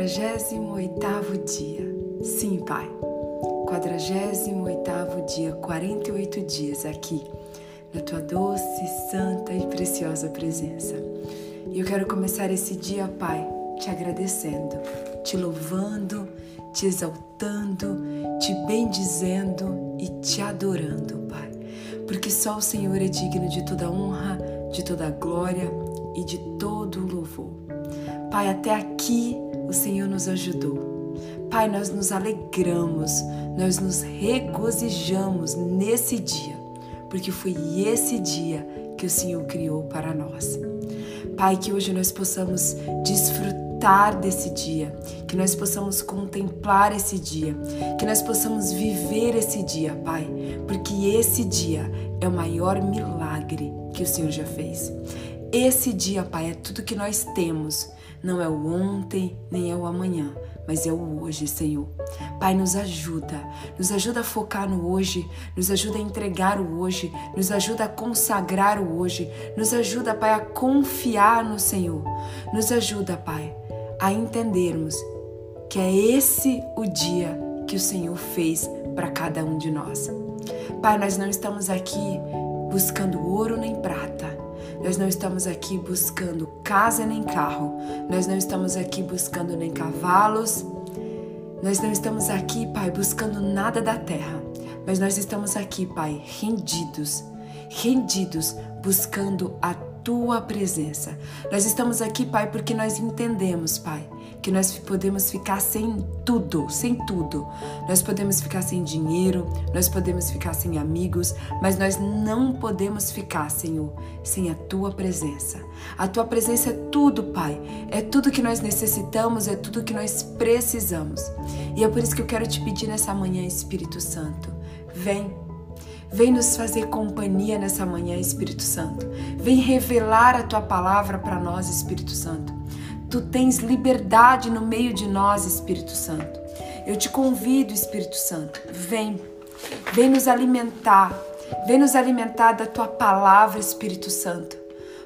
48º dia. Sim, Pai. 48º dia, 48 dias aqui na tua doce, santa e preciosa presença. E eu quero começar esse dia, Pai, te agradecendo, te louvando, te exaltando, te bendizendo e te adorando, Pai. Porque só o Senhor é digno de toda honra, de toda glória e de todo louvor. Pai, até aqui o Senhor nos ajudou. Pai, nós nos alegramos, nós nos regozijamos nesse dia, porque foi esse dia que o Senhor criou para nós. Pai, que hoje nós possamos desfrutar desse dia, que nós possamos contemplar esse dia, que nós possamos viver esse dia, Pai, porque esse dia é o maior milagre que o Senhor já fez. Esse dia, Pai, é tudo que nós temos, não é o ontem nem é o amanhã, mas é o hoje, Senhor. Pai, nos ajuda, nos ajuda a focar no hoje, nos ajuda a entregar o hoje, nos ajuda a consagrar o hoje, nos ajuda, Pai, a confiar no Senhor. Nos ajuda, Pai, a entendermos que é esse o dia que o Senhor fez para cada um de nós. Pai, nós não estamos aqui buscando ouro nem prata. Nós não estamos aqui buscando casa nem carro. Nós não estamos aqui buscando nem cavalos. Nós não estamos aqui, Pai, buscando nada da terra. Mas nós estamos aqui, Pai, rendidos, rendidos, buscando a tua presença. Nós estamos aqui, Pai, porque nós entendemos, Pai, que nós podemos ficar sem tudo, sem tudo. Nós podemos ficar sem dinheiro, nós podemos ficar sem amigos, mas nós não podemos ficar, Senhor, sem a tua presença. A tua presença é tudo, Pai. É tudo que nós necessitamos, é tudo que nós precisamos. E é por isso que eu quero te pedir nessa manhã, Espírito Santo, vem Vem nos fazer companhia nessa manhã, Espírito Santo. Vem revelar a tua palavra para nós, Espírito Santo. Tu tens liberdade no meio de nós, Espírito Santo. Eu te convido, Espírito Santo. Vem. Vem nos alimentar. Vem nos alimentar da tua palavra, Espírito Santo.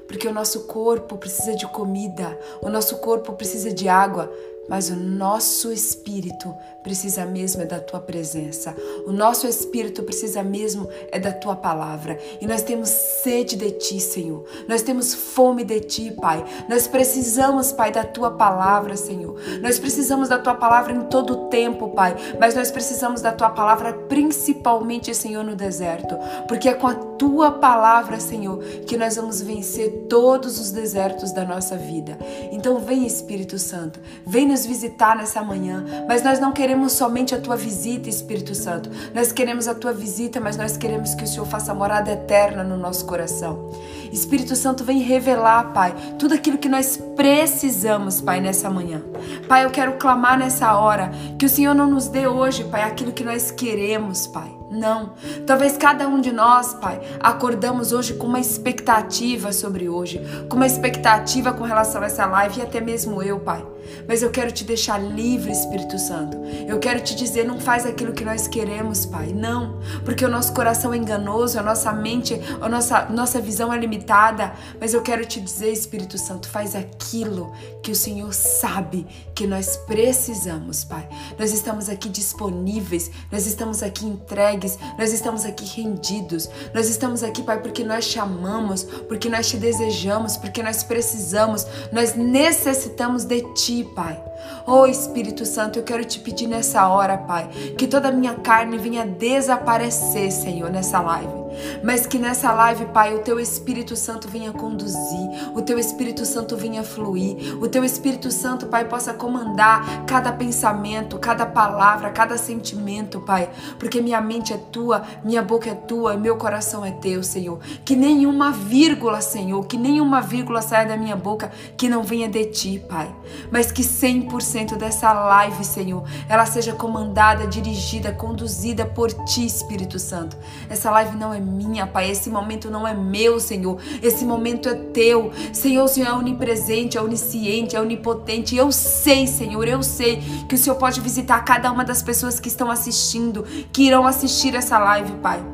Porque o nosso corpo precisa de comida, o nosso corpo precisa de água, mas o nosso espírito precisa mesmo é da tua presença. O nosso espírito precisa mesmo é da tua palavra. E nós temos sede de ti, Senhor. Nós temos fome de ti, Pai. Nós precisamos, Pai, da tua palavra, Senhor. Nós precisamos da tua palavra em todo o tempo, Pai. Mas nós precisamos da tua palavra principalmente, Senhor, no deserto. Porque é com a tua palavra, Senhor, que nós vamos vencer todos os desertos da nossa vida. Então vem, Espírito Santo. Vem nos visitar nessa manhã, mas nós não queremos somente a tua visita, Espírito Santo. Nós queremos a tua visita, mas nós queremos que o Senhor faça morada eterna no nosso coração. Espírito Santo, vem revelar, Pai, tudo aquilo que nós precisamos, Pai, nessa manhã. Pai, eu quero clamar nessa hora que o Senhor não nos dê hoje, Pai, aquilo que nós queremos, Pai. Não. Talvez cada um de nós, Pai, acordamos hoje com uma expectativa sobre hoje, com uma expectativa com relação a essa live e até mesmo eu, Pai. Mas eu quero te deixar livre, Espírito Santo. Eu quero te dizer, não faz aquilo que nós queremos, Pai. Não, porque o nosso coração é enganoso, a nossa mente, a nossa, nossa visão é limitada. Mas eu quero te dizer, Espírito Santo, faz aquilo que o Senhor sabe que nós precisamos, Pai. Nós estamos aqui disponíveis, nós estamos aqui entregues, nós estamos aqui rendidos. Nós estamos aqui, Pai, porque nós te amamos, porque nós te desejamos, porque nós precisamos, nós necessitamos de Ti ti, Pai. Oh Espírito Santo, eu quero te pedir nessa hora, Pai, que toda a minha carne venha desaparecer, Senhor, nessa live. Mas que nessa live, Pai, o teu Espírito Santo venha conduzir, o teu Espírito Santo venha fluir, o teu Espírito Santo, Pai, possa comandar cada pensamento, cada palavra, cada sentimento, Pai, porque minha mente é tua, minha boca é tua, meu coração é teu, Senhor. Que nenhuma vírgula, Senhor, que nenhuma vírgula saia da minha boca que não venha de ti, Pai, mas que 100% dessa live, Senhor, ela seja comandada, dirigida, conduzida por ti, Espírito Santo. Essa live não é minha, Pai, esse momento não é meu, Senhor, esse momento é teu. Senhor, o Senhor é onipresente, é onisciente, é onipotente. Eu sei, Senhor, eu sei que o Senhor pode visitar cada uma das pessoas que estão assistindo, que irão assistir essa live, Pai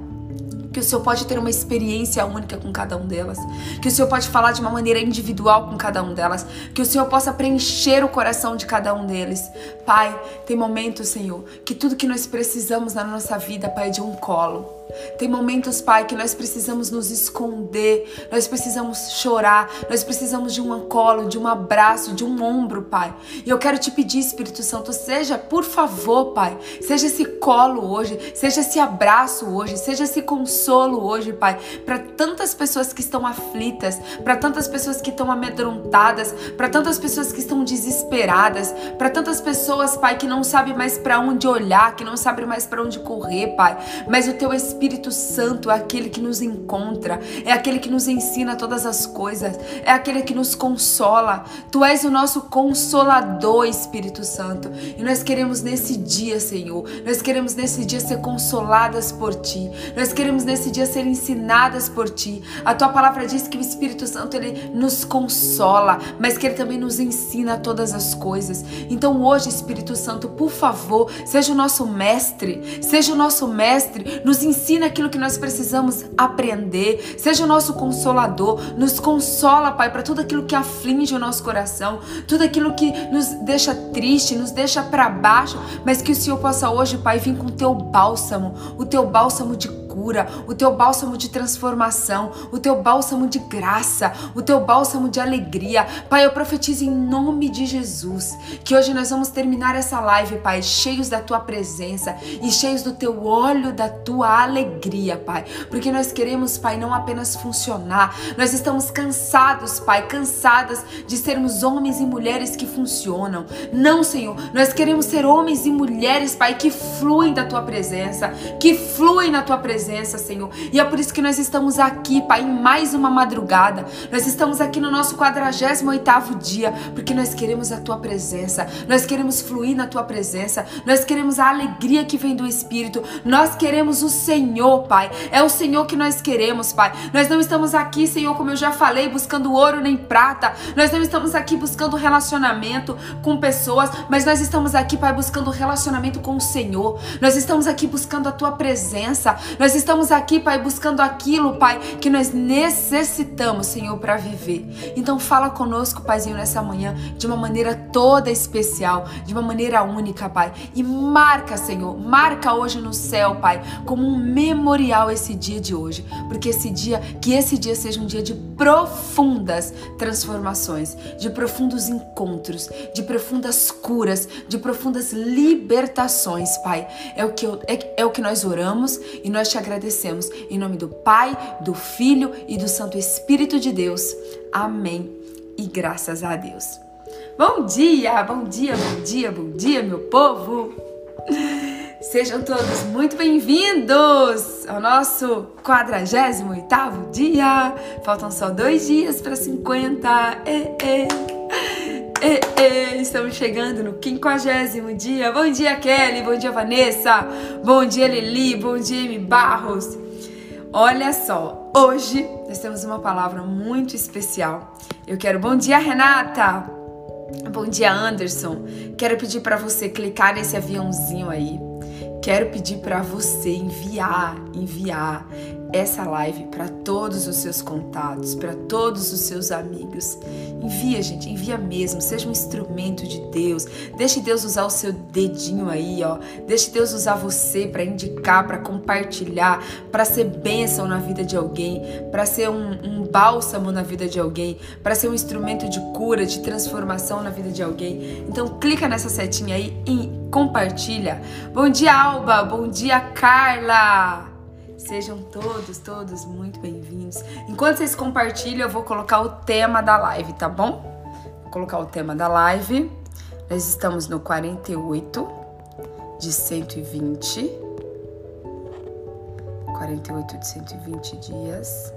que o Senhor pode ter uma experiência única com cada um delas, que o Senhor pode falar de uma maneira individual com cada um delas, que o Senhor possa preencher o coração de cada um deles. Pai, tem momentos, Senhor, que tudo que nós precisamos na nossa vida, Pai, é de um colo. Tem momentos, Pai, que nós precisamos nos esconder, nós precisamos chorar, nós precisamos de um colo, de um abraço, de um ombro, Pai. E eu quero te pedir, Espírito Santo, seja, por favor, Pai, seja esse colo hoje, seja esse abraço hoje, seja esse consolo hoje, Pai, para tantas pessoas que estão aflitas, para tantas pessoas que estão amedrontadas, para tantas pessoas que estão desesperadas, para tantas pessoas, Pai, que não sabem mais para onde olhar, que não sabem mais para onde correr, Pai. Mas o teu Espírito Espírito Santo é aquele que nos encontra, é aquele que nos ensina todas as coisas, é aquele que nos consola. Tu és o nosso consolador, Espírito Santo. E nós queremos nesse dia, Senhor, nós queremos nesse dia ser consoladas por Ti. Nós queremos nesse dia ser ensinadas por Ti. A Tua palavra diz que o Espírito Santo ele nos consola, mas que ele também nos ensina todas as coisas. Então hoje, Espírito Santo, por favor, seja o nosso mestre, seja o nosso mestre, nos ensina ensina aquilo que nós precisamos aprender, seja o nosso consolador, nos consola, Pai, para tudo aquilo que aflige o nosso coração, tudo aquilo que nos deixa triste, nos deixa para baixo, mas que o Senhor possa hoje, Pai, vir com o teu bálsamo, o teu bálsamo de cura, o teu bálsamo de transformação, o teu bálsamo de graça, o teu bálsamo de alegria. Pai, eu profetizo em nome de Jesus que hoje nós vamos terminar essa live, Pai, cheios da tua presença e cheios do teu óleo, da tua alegria, Pai, porque nós queremos, Pai, não apenas funcionar, nós estamos cansados, Pai, cansadas de sermos homens e mulheres que funcionam. Não, Senhor, nós queremos ser homens e mulheres, Pai, que fluem da tua presença, que fluem na tua presença presença, Senhor. E é por isso que nós estamos aqui, Pai, em mais uma madrugada. Nós estamos aqui no nosso 48º dia, porque nós queremos a tua presença. Nós queremos fluir na tua presença. Nós queremos a alegria que vem do Espírito. Nós queremos o Senhor, Pai. É o Senhor que nós queremos, Pai. Nós não estamos aqui, Senhor, como eu já falei, buscando ouro nem prata. Nós não estamos aqui buscando relacionamento com pessoas, mas nós estamos aqui, Pai, buscando relacionamento com o Senhor. Nós estamos aqui buscando a tua presença. Nós estamos aqui, Pai, buscando aquilo, Pai, que nós necessitamos, Senhor, para viver. Então fala conosco, Paizinho, nessa manhã, de uma maneira toda especial, de uma maneira única, Pai. E marca, Senhor, marca hoje no céu, Pai, como um memorial esse dia de hoje. Porque esse dia, que esse dia seja um dia de profundas transformações, de profundos encontros, de profundas curas, de profundas libertações, Pai. É o que, eu, é, é o que nós oramos e nós te agradecemos. Em nome do Pai, do Filho e do Santo Espírito de Deus. Amém. E graças a Deus. Bom dia, bom dia, bom dia, bom dia, meu povo. Sejam todos muito bem-vindos ao nosso 48º dia. Faltam só dois dias para 50. E, e, e, estamos chegando no quinquagésimo dia. Bom dia, Kelly. Bom dia, Vanessa. Bom dia, Lili. Bom dia, M. Barros. Olha só, hoje nós temos uma palavra muito especial. Eu quero bom dia, Renata. Bom dia, Anderson. Quero pedir para você clicar nesse aviãozinho aí. Quero pedir para você enviar, enviar essa live para todos os seus contatos, para todos os seus amigos. Envia, gente, envia mesmo, seja um instrumento de Deus. Deixe Deus usar o seu dedinho aí, ó. Deixe Deus usar você para indicar, para compartilhar, para ser bênção na vida de alguém, para ser um, um bálsamo na vida de alguém, para ser um instrumento de cura, de transformação na vida de alguém. Então clica nessa setinha aí e compartilha. Bom dia, Alba. Bom dia, Carla. Sejam todos, todos muito bem-vindos. Enquanto vocês compartilham, eu vou colocar o tema da live, tá bom? Vou colocar o tema da live. Nós estamos no 48 de 120. 48 de 120 dias.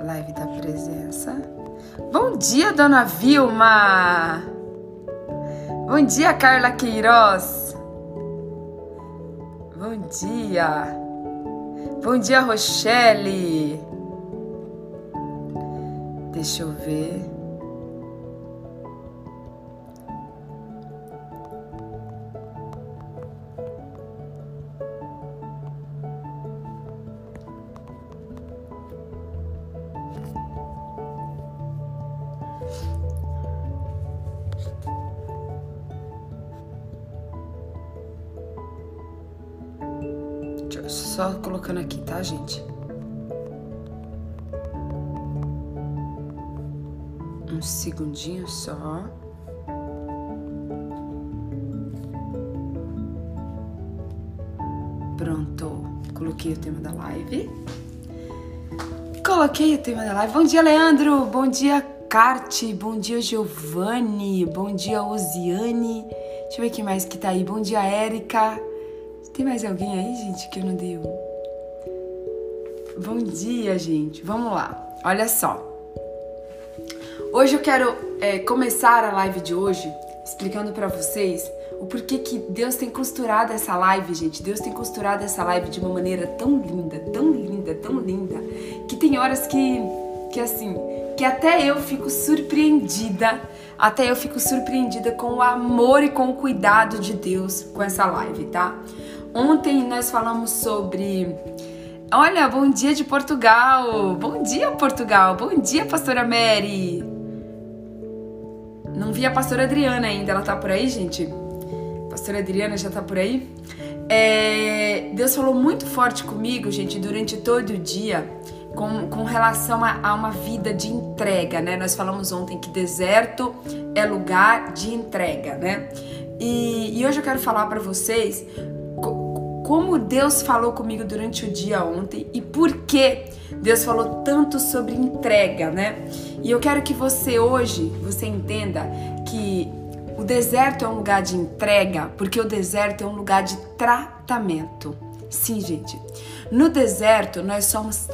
Live da presença. Bom dia, dona Vilma! Bom dia, Carla Queiroz! Bom dia. Bom dia, Rochelle. Deixa eu ver. Colocando aqui, tá, gente? Um segundinho só. Pronto. Coloquei o tema da live. Coloquei o tema da live. Bom dia, Leandro. Bom dia, Carte. Bom dia, Giovanni. Bom dia, Osiane. Deixa eu ver quem mais que tá aí. Bom dia, Érica. Tem mais alguém aí, gente, que eu não dei um? Bom dia, gente. Vamos lá. Olha só. Hoje eu quero é, começar a live de hoje explicando para vocês o porquê que Deus tem costurado essa live, gente. Deus tem costurado essa live de uma maneira tão linda, tão linda, tão linda, que tem horas que, que assim, que até eu fico surpreendida, até eu fico surpreendida com o amor e com o cuidado de Deus com essa live, tá? Ontem nós falamos sobre. Olha, bom dia de Portugal! Bom dia, Portugal! Bom dia, pastora Mary! Não vi a pastora Adriana ainda, ela tá por aí, gente? Pastora Adriana já tá por aí? É, Deus falou muito forte comigo, gente, durante todo o dia, com, com relação a, a, uma vida de entrega, né? Nós falamos ontem que deserto é lugar de entrega, né? E, e hoje eu quero falar para vocês como Deus falou comigo durante o dia ontem e por que Deus falou tanto sobre entrega, né? E eu quero que você hoje, você entenda que o deserto é um lugar de entrega, porque o deserto é um lugar de tratamento. Sim, gente. No deserto nós somos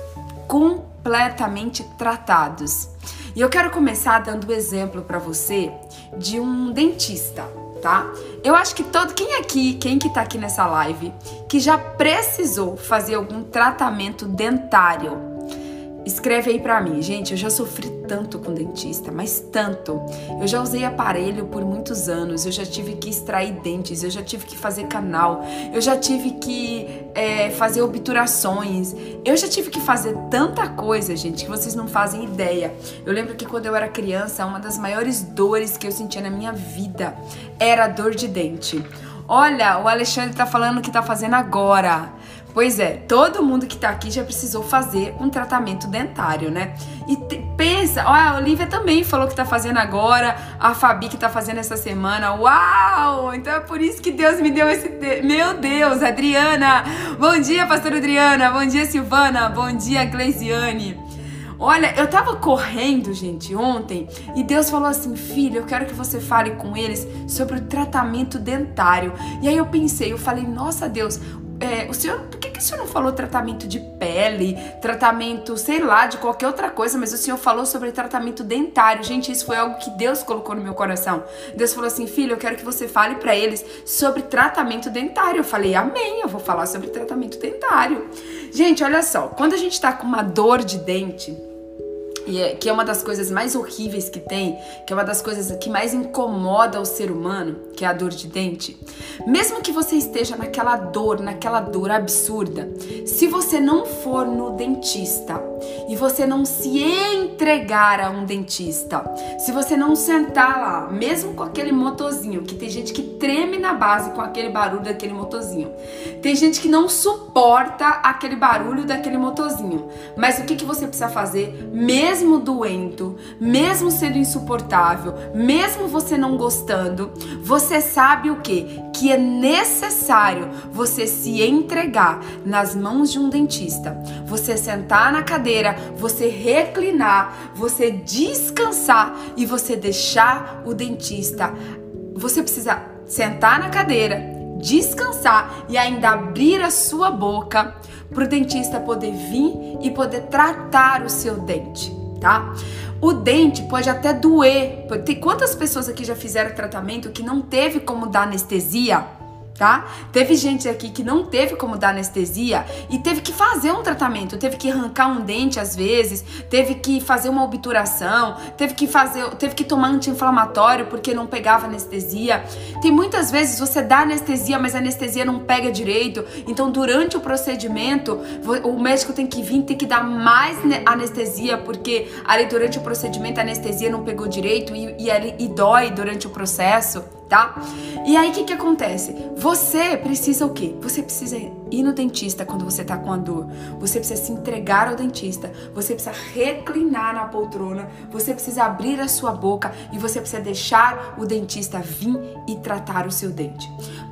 completamente tratados. E eu quero começar dando o exemplo para você de um dentista tá? Eu acho que todo quem aqui, quem que tá aqui nessa live, que já precisou fazer algum tratamento dentário, Escreve aí pra mim, gente. Eu já sofri tanto com dentista, mas tanto. Eu já usei aparelho por muitos anos. Eu já tive que extrair dentes. Eu já tive que fazer canal. Eu já tive que é, fazer obturações. Eu já tive que fazer tanta coisa, gente, que vocês não fazem ideia. Eu lembro que quando eu era criança, uma das maiores dores que eu sentia na minha vida era a dor de dente. Olha, o Alexandre tá falando que tá fazendo agora. Pois é, todo mundo que tá aqui já precisou fazer um tratamento dentário, né? E te, pensa, ó, a Olivia também falou que tá fazendo agora, a Fabi que tá fazendo essa semana. Uau! Então é por isso que Deus me deu esse. Meu Deus, Adriana! Bom dia, pastora Adriana! Bom dia, Silvana! Bom dia, Gleisiane! Olha, eu tava correndo, gente, ontem, e Deus falou assim: filha, eu quero que você fale com eles sobre o tratamento dentário. E aí eu pensei, eu falei, nossa Deus, é, o senhor, por que, que o senhor não falou tratamento de pele, tratamento, sei lá, de qualquer outra coisa, mas o senhor falou sobre tratamento dentário? Gente, isso foi algo que Deus colocou no meu coração. Deus falou assim, filho, eu quero que você fale para eles sobre tratamento dentário. Eu falei, amém, eu vou falar sobre tratamento dentário. Gente, olha só, quando a gente tá com uma dor de dente, e é, que é uma das coisas mais horríveis que tem, que é uma das coisas que mais incomoda o ser humano, que é a dor de dente. Mesmo que você esteja naquela dor, naquela dor absurda, se você não for no dentista e você não se entregar a um dentista, se você não sentar lá, mesmo com aquele motorzinho, que tem gente que treme na base com aquele barulho daquele motorzinho, tem gente que não suporta aquele barulho daquele motorzinho, mas o que, que você precisa fazer? Mesmo mesmo doendo, mesmo sendo insuportável, mesmo você não gostando, você sabe o que? que é necessário você se entregar nas mãos de um dentista, você sentar na cadeira, você reclinar, você descansar e você deixar o dentista. Você precisa sentar na cadeira, descansar e ainda abrir a sua boca para o dentista poder vir e poder tratar o seu dente, tá? O dente pode até doer. Tem quantas pessoas aqui já fizeram tratamento que não teve como dar anestesia? Tá? Teve gente aqui que não teve como dar anestesia e teve que fazer um tratamento, teve que arrancar um dente às vezes, teve que fazer uma obturação, teve que fazer, teve que tomar anti-inflamatório porque não pegava anestesia. Tem muitas vezes você dá anestesia, mas a anestesia não pega direito. Então, durante o procedimento, o médico tem que vir, tem que dar mais anestesia porque ali durante o procedimento a anestesia não pegou direito e, e, e dói durante o processo tá? E aí o que que acontece? Você precisa o quê? Você precisa ir no dentista quando você tá com a dor. Você precisa se entregar ao dentista. Você precisa reclinar na poltrona. Você precisa abrir a sua boca e você precisa deixar o dentista vir e tratar o seu dente.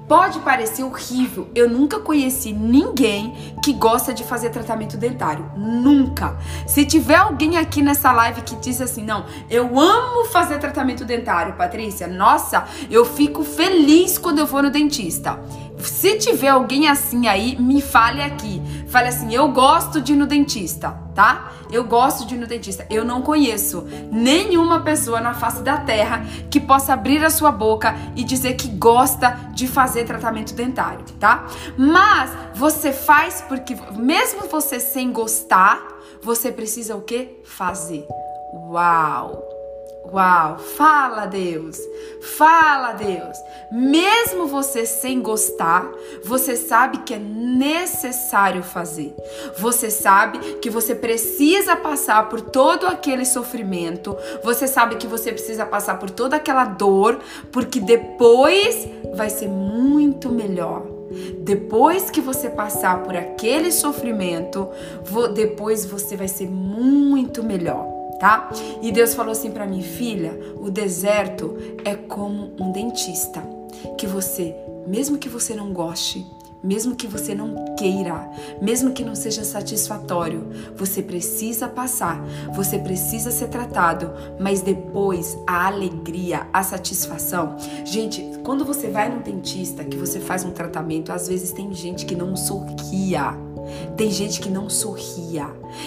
Pode parecer horrível. Eu nunca conheci ninguém que gosta de fazer tratamento dentário. Nunca. Se tiver alguém aqui nessa live que diz assim, não, eu amo fazer tratamento dentário, Patrícia. Nossa, eu fico feliz quando eu vou no dentista. Se tiver alguém assim aí, me fale aqui. Fale assim: eu gosto de ir no dentista, tá? Eu gosto de ir no dentista. Eu não conheço nenhuma pessoa na face da terra que possa abrir a sua boca e dizer que gosta de fazer tratamento dentário, tá? Mas você faz porque, mesmo você sem gostar, você precisa o que? Fazer. Uau! Uau, fala Deus, fala Deus. Mesmo você sem gostar, você sabe que é necessário fazer. Você sabe que você precisa passar por todo aquele sofrimento. Você sabe que você precisa passar por toda aquela dor, porque depois vai ser muito melhor. Depois que você passar por aquele sofrimento, depois você vai ser muito melhor tá? E Deus falou assim para mim, filha, o deserto é como um dentista, que você, mesmo que você não goste, mesmo que você não queira, mesmo que não seja satisfatório, você precisa passar, você precisa ser tratado, mas depois a alegria, a satisfação. Gente, quando você vai no dentista, que você faz um tratamento, às vezes tem gente que não sorria. Tem gente que não sorria.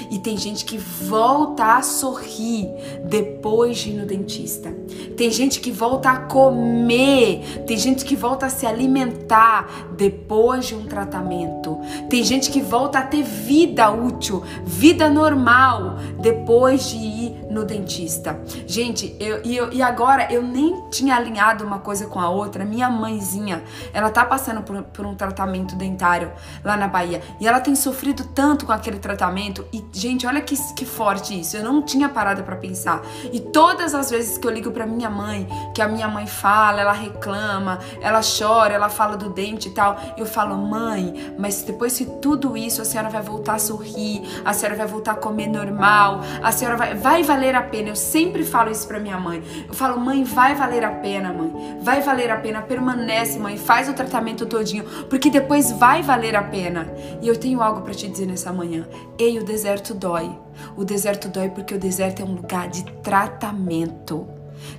E tem gente que volta a sorrir depois de ir no dentista. Tem gente que volta a comer. Tem gente que volta a se alimentar depois de um tratamento. Tem gente que volta a ter vida útil, vida normal depois de ir no dentista. Gente, eu, e, eu, e agora eu nem tinha alinhado uma coisa com a outra. Minha mãezinha, ela tá passando por, por um tratamento dentário lá na Bahia. E ela tem sofrido tanto com aquele tratamento. E, gente, olha que, que forte isso. Eu não tinha parado para pensar. E todas as vezes que eu ligo para minha mãe, que a minha mãe fala, ela reclama, ela chora, ela fala do dente e tal, eu falo, mãe, mas depois de tudo isso, a senhora vai voltar a sorrir, a senhora vai voltar a comer normal, a senhora vai, vai valer a pena. Eu sempre falo isso para minha mãe. Eu falo, mãe, vai valer a pena, mãe. Vai valer a pena. Permanece, mãe. Faz o tratamento todinho, porque depois vai valer a pena. E eu tenho algo para te dizer nessa manhã. Ei, o deserto dói. O deserto dói porque o deserto é um lugar de tratamento.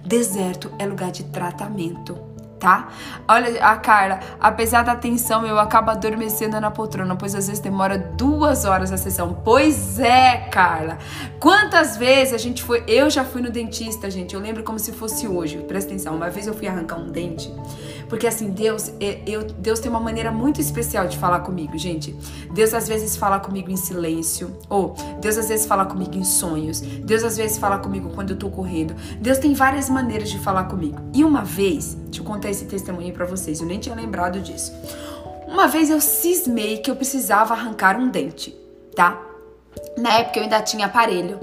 Deserto é lugar de tratamento tá? Olha a Carla, apesar da tensão, eu acabo adormecendo na poltrona, pois às vezes demora duas horas a sessão. Pois é, Carla. Quantas vezes a gente foi. Eu já fui no dentista, gente. Eu lembro como se fosse hoje. Presta atenção. Uma vez eu fui arrancar um dente. Porque assim, Deus, eu, Deus tem uma maneira muito especial de falar comigo, gente. Deus às vezes fala comigo em silêncio. Ou Deus às vezes fala comigo em sonhos. Deus às vezes fala comigo quando eu tô correndo. Deus tem várias maneiras de falar comigo. E uma vez, eu contar esse testemunho para vocês, eu nem tinha lembrado disso. Uma vez eu cismei que eu precisava arrancar um dente, tá? Na época eu ainda tinha aparelho.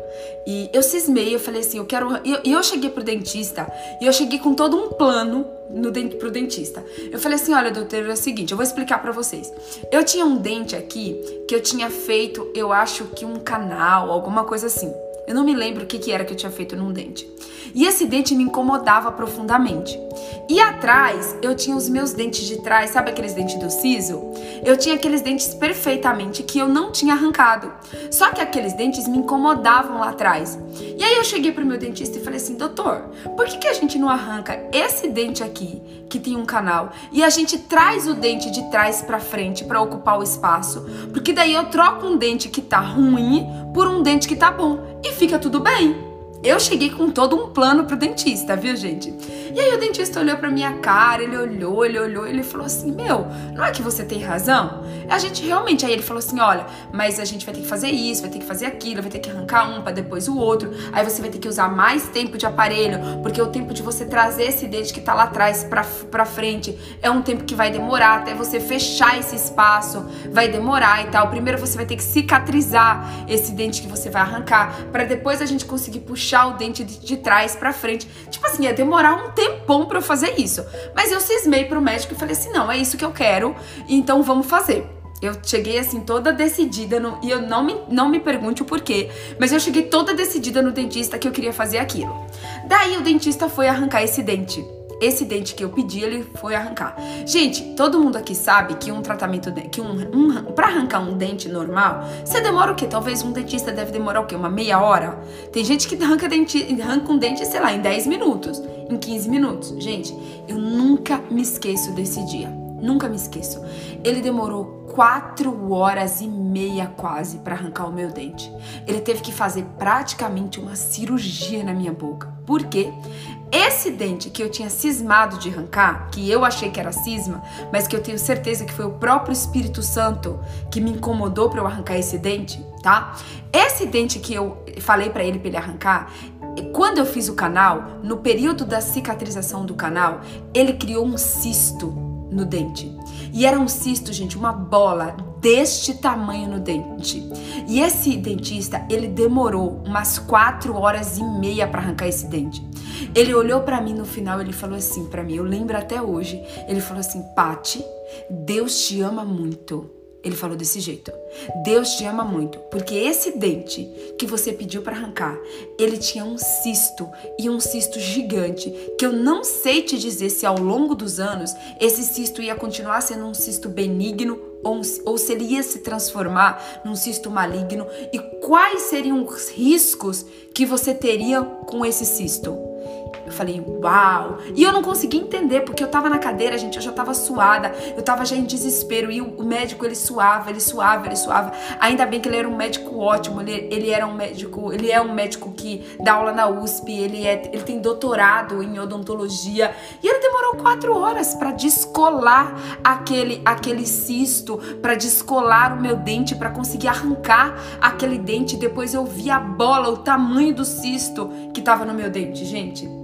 E eu cismei, eu falei assim, eu quero. E eu, eu, cheguei pro dentista e eu cheguei com todo um plano no dente, pro dentista. Eu falei assim: olha, doutor, é o seguinte, eu vou explicar para vocês. Eu tinha um dente aqui que eu tinha feito, eu acho que um canal, alguma coisa assim. Eu não me lembro o que, que era que eu tinha feito num dente. E esse dente me incomodava profundamente. E atrás, eu tinha os meus dentes de trás, sabe aqueles dentes do siso? Eu tinha aqueles dentes perfeitamente que eu não tinha arrancado. Só que aqueles dentes me incomodavam lá atrás. E aí eu cheguei pro meu dentista e falei assim: doutor, por que, que a gente não arranca esse dente aqui, que tem um canal, e a gente traz o dente de trás para frente para ocupar o espaço? Porque daí eu troco um dente que tá ruim por um dente que tá bom e fica tudo bem. Eu cheguei com todo um plano pro dentista, viu, gente? E aí o dentista olhou pra minha cara, ele olhou, ele olhou, ele falou assim: Meu, não é que você tem razão? A gente realmente. Aí ele falou assim: Olha, mas a gente vai ter que fazer isso, vai ter que fazer aquilo, vai ter que arrancar um para depois o outro. Aí você vai ter que usar mais tempo de aparelho, porque o tempo de você trazer esse dente que tá lá atrás pra, pra frente é um tempo que vai demorar até você fechar esse espaço, vai demorar e tal. Primeiro você vai ter que cicatrizar esse dente que você vai arrancar, para depois a gente conseguir puxar puxar o dente de, trás para frente. Tipo assim, ia demorar um tempão para eu fazer isso. Mas eu cismei pro médico e falei assim: não, é isso que eu quero, então vamos fazer. Eu cheguei assim toda decidida no, e eu não me, não me pergunte o porquê, mas eu cheguei toda decidida no dentista que eu queria fazer aquilo. Daí o dentista foi arrancar esse dente esse dente que eu pedi, ele foi arrancar. Gente, todo mundo aqui sabe que um tratamento, de, que um, um para arrancar um dente normal, você demora o quê? Talvez um dentista deve demorar o quê? Uma meia hora? Tem gente que arranca, dente, arranca um dente, sei lá, em 10 minutos, em 15 minutos. Gente, eu nunca me esqueço desse dia. Nunca me esqueço. Ele demorou quatro horas e meia quase para arrancar o meu dente. Ele teve que fazer praticamente uma cirurgia na minha boca. Por quê? Esse dente que eu tinha cismado de arrancar, que eu achei que era cisma, mas que eu tenho certeza que foi o próprio Espírito Santo que me incomodou para eu arrancar esse dente, tá? Esse dente que eu falei para ele para ele arrancar, quando eu fiz o canal, no período da cicatrização do canal, ele criou um cisto no dente. E era um cisto, gente, uma bola deste tamanho no dente. E esse dentista, ele demorou umas quatro horas e meia para arrancar esse dente. Ele olhou para mim no final, ele falou assim para mim, eu lembro até hoje. Ele falou assim: "Pati, Deus te ama muito. Ele falou desse jeito. Deus te ama muito, porque esse dente que você pediu para arrancar, ele tinha um cisto e um cisto gigante, que eu não sei te dizer se ao longo dos anos esse cisto ia continuar sendo um cisto benigno ou, ou se ele ia se transformar num cisto maligno e quais seriam os riscos que você teria com esse cisto. Eu falei, uau! E eu não consegui entender, porque eu tava na cadeira, gente, eu já tava suada, eu tava já em desespero. E o, médico, ele suava, ele suava, ele suava. Ainda bem que ele era um médico ótimo, ele, ele era um médico, ele é um médico que dá aula na USP, ele, é, ele tem doutorado em odontologia. E ele demorou quatro horas para descolar aquele, aquele cisto, para descolar o meu dente, para conseguir arrancar aquele dente. Depois eu vi a bola, o tamanho do cisto que tava no meu dente, gente.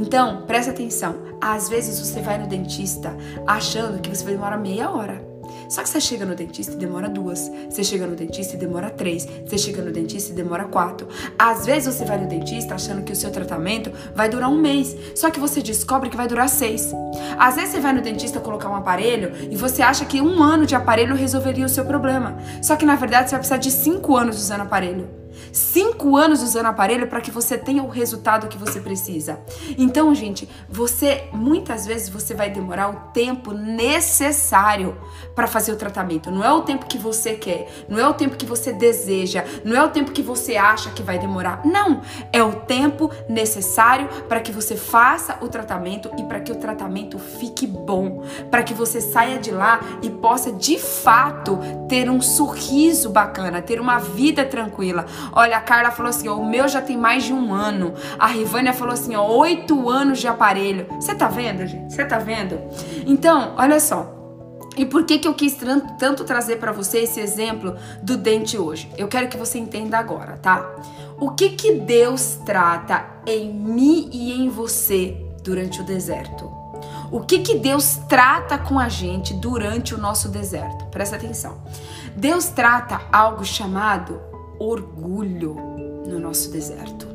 Então, presta atenção. Às vezes você vai no dentista achando que você vai demorar meia hora. Só que você chega no dentista e demora duas. Você chega no dentista e demora três. Você chega no dentista e demora quatro. Às vezes você vai no dentista achando que o seu tratamento vai durar um mês. Só que você descobre que vai durar seis. Às vezes você vai no dentista colocar um aparelho e você acha que um ano de aparelho resolveria o seu problema. Só que na verdade você vai precisar de cinco anos usando aparelho cinco anos usando aparelho para que você tenha o resultado que você precisa. Então, gente, você muitas vezes você vai demorar o tempo necessário para fazer o tratamento. Não é o tempo que você quer, não é o tempo que você deseja, não é o tempo que você acha que vai demorar. Não, é o tempo necessário para que você faça o tratamento e para que o tratamento fique bom, para que você saia de lá e possa de fato ter um sorriso bacana, ter uma vida tranquila. Olha, a Carla falou assim: ó, o meu já tem mais de um ano. A Rivânia falou assim: ó, oito anos de aparelho. Você tá vendo, gente? Você tá vendo? Então, olha só. E por que, que eu quis tanto trazer para você esse exemplo do dente hoje? Eu quero que você entenda agora, tá? O que que Deus trata em mim e em você durante o deserto? O que que Deus trata com a gente durante o nosso deserto? Presta atenção. Deus trata algo chamado orgulho no nosso deserto,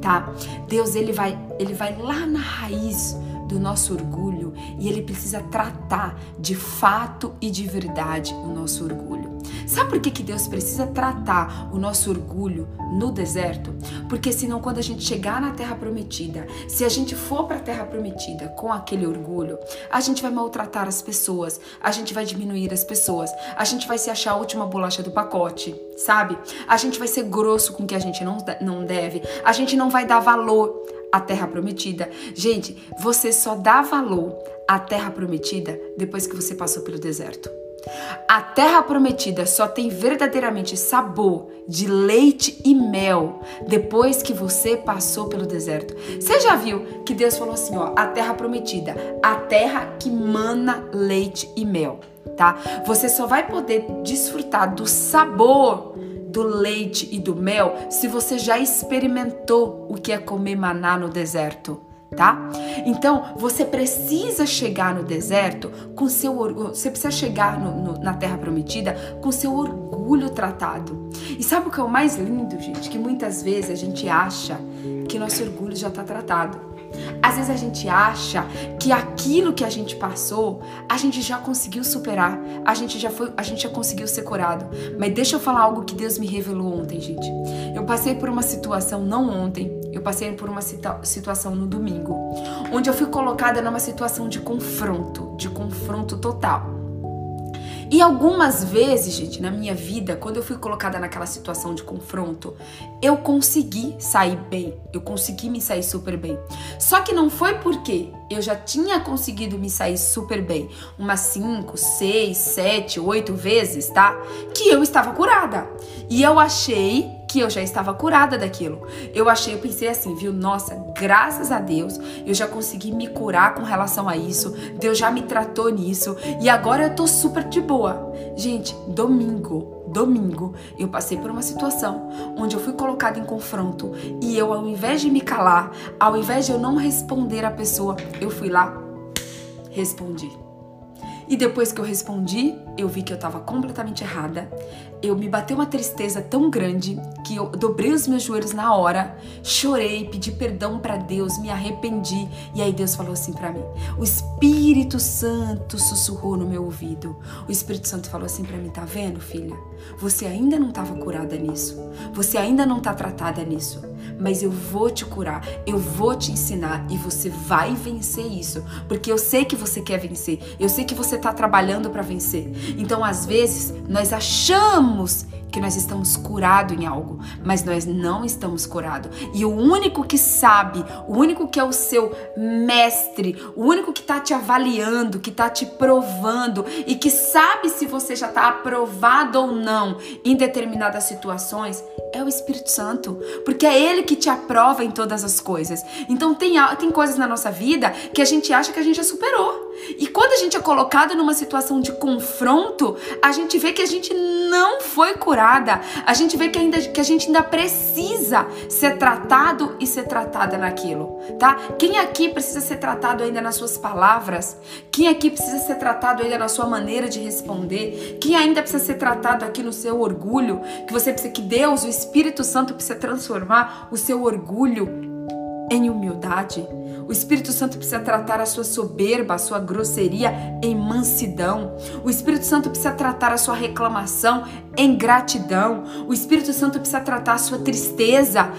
tá? Deus ele vai, ele vai lá na raiz do nosso orgulho e ele precisa tratar de fato e de verdade o nosso orgulho. Sabe por que, que Deus precisa tratar o nosso orgulho no deserto? Porque senão quando a gente chegar na terra prometida, se a gente for para a terra prometida com aquele orgulho, a gente vai maltratar as pessoas, a gente vai diminuir as pessoas, a gente vai se achar a última bolacha do pacote, sabe? A gente vai ser grosso com o que a gente não, não deve, a gente não vai dar valor à terra prometida. Gente, você só dá valor à terra prometida depois que você passou pelo deserto. A terra prometida só tem verdadeiramente sabor de leite e mel depois que você passou pelo deserto. Você já viu que Deus falou assim, ó, a terra prometida, a terra que mana leite e mel, tá? Você só vai poder desfrutar do sabor do leite e do mel se você já experimentou o que é comer maná no deserto tá? Então, você precisa chegar no deserto com seu orgulho, você precisa chegar no, no, na terra prometida com seu orgulho tratado. E sabe o que é o mais lindo, gente? Que muitas vezes a gente acha que nosso orgulho já está tratado. Às vezes a gente acha que aquilo que a gente passou, a gente já conseguiu superar, a gente já foi, a gente já conseguiu ser curado. Mas deixa eu falar algo que Deus me revelou ontem, gente. Eu passei por uma situação não ontem, eu passei por uma situação no domingo, onde eu fui colocada numa situação de confronto, de confronto total. E algumas vezes, gente, na minha vida, quando eu fui colocada naquela situação de confronto, eu consegui sair bem, eu consegui me sair super bem. Só que não foi porque eu já tinha conseguido me sair super bem, umas 5, 6, 7, 8 vezes, tá? Que eu estava curada. E eu achei que eu já estava curada daquilo. Eu achei, eu pensei assim, viu? Nossa, graças a Deus, eu já consegui me curar com relação a isso. Deus já me tratou nisso e agora eu tô super de boa. Gente, domingo, domingo, eu passei por uma situação onde eu fui colocada em confronto e eu, ao invés de me calar, ao invés de eu não responder a pessoa, eu fui lá, respondi. E depois que eu respondi, eu vi que eu estava completamente errada eu me bateu uma tristeza tão grande que eu dobrei os meus joelhos na hora, chorei, pedi perdão para Deus, me arrependi. E aí Deus falou assim para mim: "O Espírito Santo sussurrou no meu ouvido. O Espírito Santo falou assim para mim: "Tá vendo, filha? Você ainda não estava curada nisso. Você ainda não tá tratada nisso, mas eu vou te curar, eu vou te ensinar e você vai vencer isso, porque eu sei que você quer vencer. Eu sei que você tá trabalhando para vencer. Então, às vezes, nós achamos que nós estamos curados em algo, mas nós não estamos curados. E o único que sabe, o único que é o seu mestre, o único que está te avaliando, que está te provando e que sabe se você já está aprovado ou não em determinadas situações, é o Espírito Santo, porque é Ele que te aprova em todas as coisas. Então tem, tem coisas na nossa vida que a gente acha que a gente já superou. E quando a gente é colocado numa situação de confronto, a gente vê que a gente não foi curada. A gente vê que, ainda, que a gente ainda precisa ser tratado e ser tratada naquilo, tá? Quem aqui precisa ser tratado ainda nas suas palavras? Quem aqui precisa ser tratado ainda na sua maneira de responder? Quem ainda precisa ser tratado aqui no seu orgulho? Que você precisa que Deus, o Espírito Santo precisa transformar o seu orgulho em humildade? O Espírito Santo precisa tratar a sua soberba, a sua grosseria em mansidão. O Espírito Santo precisa tratar a sua reclamação em gratidão. O Espírito Santo precisa tratar a sua tristeza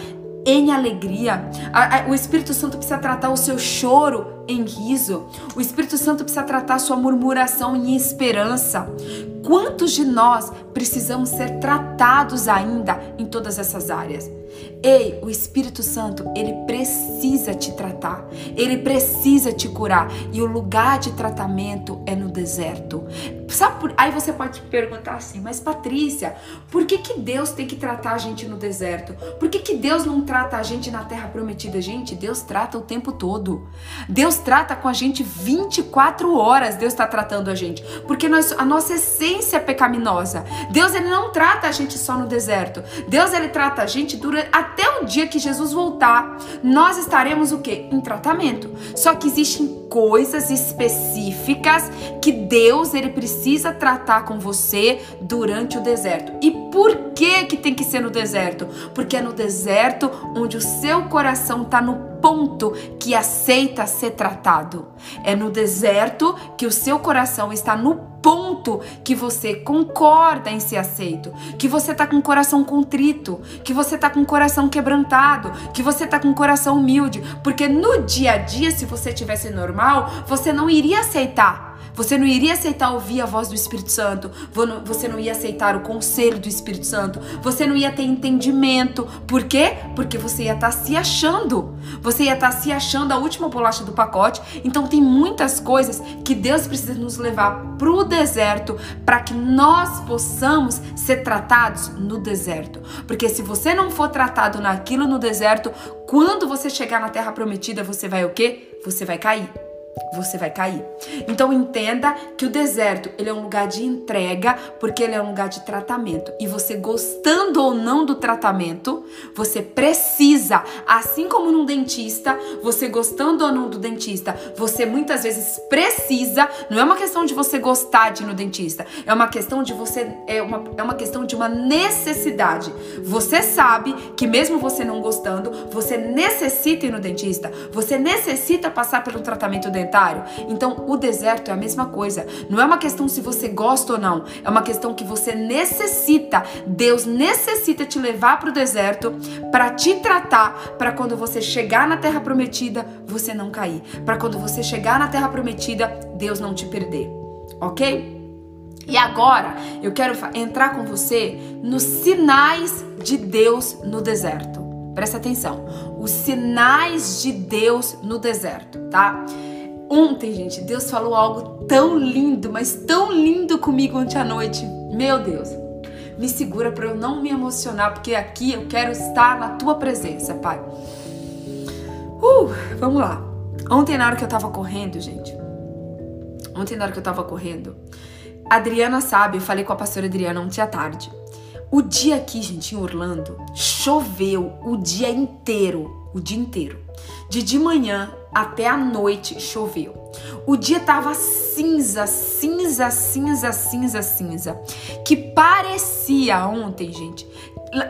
em alegria. O Espírito Santo precisa tratar o seu choro em riso. O Espírito Santo precisa tratar a sua murmuração em esperança. Quantos de nós precisamos ser tratados ainda em todas essas áreas? Ei, o Espírito Santo, ele precisa te tratar, ele precisa te curar e o lugar de tratamento é no deserto. Sabe por... Aí você pode perguntar assim, mas Patrícia, por que, que Deus tem que tratar a gente no deserto? Por que, que Deus não trata a gente na terra prometida? Gente, Deus trata o tempo todo. Deus trata com a gente 24 horas, Deus está tratando a gente, porque nós, a nossa essência é pecaminosa. Deus ele não trata a gente só no deserto. Deus ele trata a gente durante até o dia que Jesus voltar, nós estaremos o quê? Em tratamento. Só que existem coisas específicas que Deus ele precisa tratar com você durante o deserto. E por que que tem que ser no deserto? Porque é no deserto onde o seu coração está no ponto que aceita ser tratado. É no deserto que o seu coração está no ponto que você concorda em ser aceito, que você tá com o coração contrito, que você tá com o coração quebrantado, que você tá com o coração humilde, porque no dia a dia, se você tivesse normal, você não iria aceitar você não iria aceitar ouvir a voz do Espírito Santo. Você não ia aceitar o conselho do Espírito Santo. Você não ia ter entendimento. Por quê? Porque você ia estar tá se achando. Você ia estar tá se achando a última bolacha do pacote. Então tem muitas coisas que Deus precisa nos levar para o deserto para que nós possamos ser tratados no deserto. Porque se você não for tratado naquilo no deserto, quando você chegar na terra prometida, você vai o quê? Você vai cair você vai cair. Então entenda que o deserto, ele é um lugar de entrega, porque ele é um lugar de tratamento. E você gostando ou não do tratamento, você precisa, assim como num dentista, você gostando ou não do dentista, você muitas vezes precisa, não é uma questão de você gostar de ir no dentista, é uma questão de você é uma, é uma questão de uma necessidade. Você sabe que mesmo você não gostando, você necessita ir no dentista, você necessita passar pelo tratamento então, o deserto é a mesma coisa. Não é uma questão se você gosta ou não, é uma questão que você necessita. Deus necessita te levar para o deserto para te tratar, para quando você chegar na terra prometida, você não cair. Para quando você chegar na terra prometida, Deus não te perder. OK? E agora eu quero entrar com você nos sinais de Deus no deserto. Presta atenção. Os sinais de Deus no deserto, tá? Ontem, gente, Deus falou algo tão lindo, mas tão lindo comigo ontem à noite. Meu Deus, me segura para eu não me emocionar, porque aqui eu quero estar na tua presença, Pai. Uh, vamos lá. Ontem, na hora que eu tava correndo, gente, ontem, na hora que eu tava correndo, Adriana sabe, eu falei com a pastora Adriana ontem à tarde. O dia aqui, gente, em Orlando, choveu o dia inteiro, o dia inteiro. De de manhã até a noite choveu. O dia tava cinza, cinza, cinza, cinza, cinza. Que parecia ontem, gente,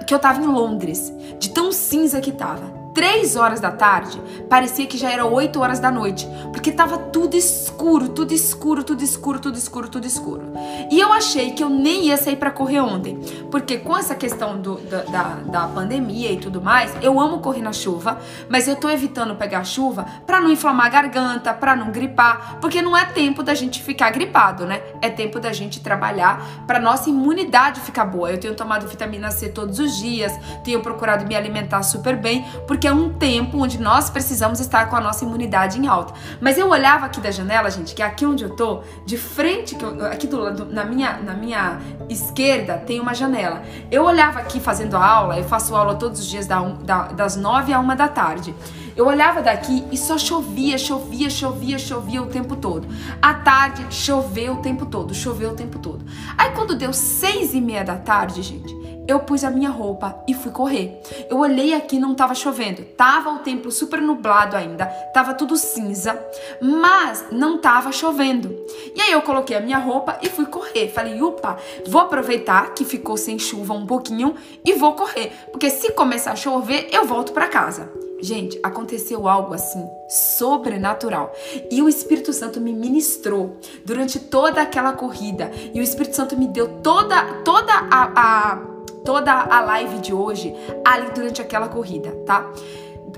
que eu tava em Londres, de tão cinza que tava. 3 horas da tarde, parecia que já era 8 horas da noite, porque tava tudo escuro, tudo escuro, tudo escuro, tudo escuro, tudo escuro. E eu achei que eu nem ia sair para correr ontem, porque com essa questão do, da, da, da, pandemia e tudo mais, eu amo correr na chuva, mas eu tô evitando pegar chuva para não inflamar a garganta, para não gripar, porque não é tempo da gente ficar gripado, né? É tempo da gente trabalhar para nossa imunidade ficar boa. Eu tenho tomado vitamina C todos os dias, tenho procurado me alimentar super bem, porque porque é um tempo onde nós precisamos estar com a nossa imunidade em alta. Mas eu olhava aqui da janela, gente, que aqui onde eu tô, de frente, que aqui do lado, na minha, na minha esquerda tem uma janela. Eu olhava aqui fazendo a aula, eu faço aula todos os dias da, da, das nove a uma da tarde. Eu olhava daqui e só chovia, chovia, chovia, chovia o tempo todo. À tarde, choveu o tempo todo, choveu o tempo todo. Aí quando deu seis e meia da tarde, gente, eu pus a minha roupa e fui correr. Eu olhei aqui, não tava chovendo. Tava o tempo super nublado ainda, tava tudo cinza, mas não tava chovendo. E aí eu coloquei a minha roupa e fui correr. Falei, upa, vou aproveitar que ficou sem chuva um pouquinho e vou correr, porque se começar a chover, eu volto para casa. Gente, aconteceu algo assim sobrenatural. E o Espírito Santo me ministrou durante toda aquela corrida. E o Espírito Santo me deu toda toda a, a toda a live de hoje ali durante aquela corrida, tá?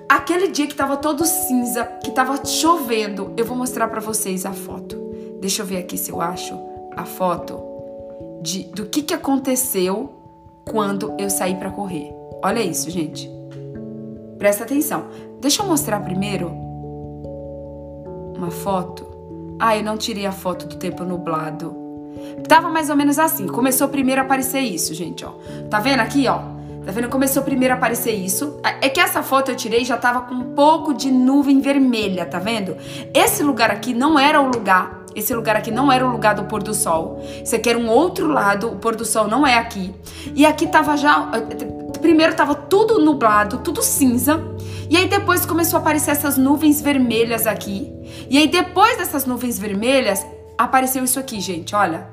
Aquele dia que tava todo cinza, que tava chovendo, eu vou mostrar para vocês a foto. Deixa eu ver aqui se eu acho a foto de do que que aconteceu quando eu saí para correr. Olha isso, gente. Presta atenção. Deixa eu mostrar primeiro uma foto. Ah, eu não tirei a foto do tempo nublado. Tava mais ou menos assim. Começou primeiro a aparecer isso, gente, ó. Tá vendo aqui, ó? Tá vendo? Começou primeiro a aparecer isso. É que essa foto eu tirei já tava com um pouco de nuvem vermelha, tá vendo? Esse lugar aqui não era o lugar. Esse lugar aqui não era o lugar do pôr do sol. Isso aqui era um outro lado. O pôr do sol não é aqui. E aqui tava já. Primeiro tava tudo nublado, tudo cinza. E aí depois começou a aparecer essas nuvens vermelhas aqui. E aí depois dessas nuvens vermelhas, apareceu isso aqui, gente, olha.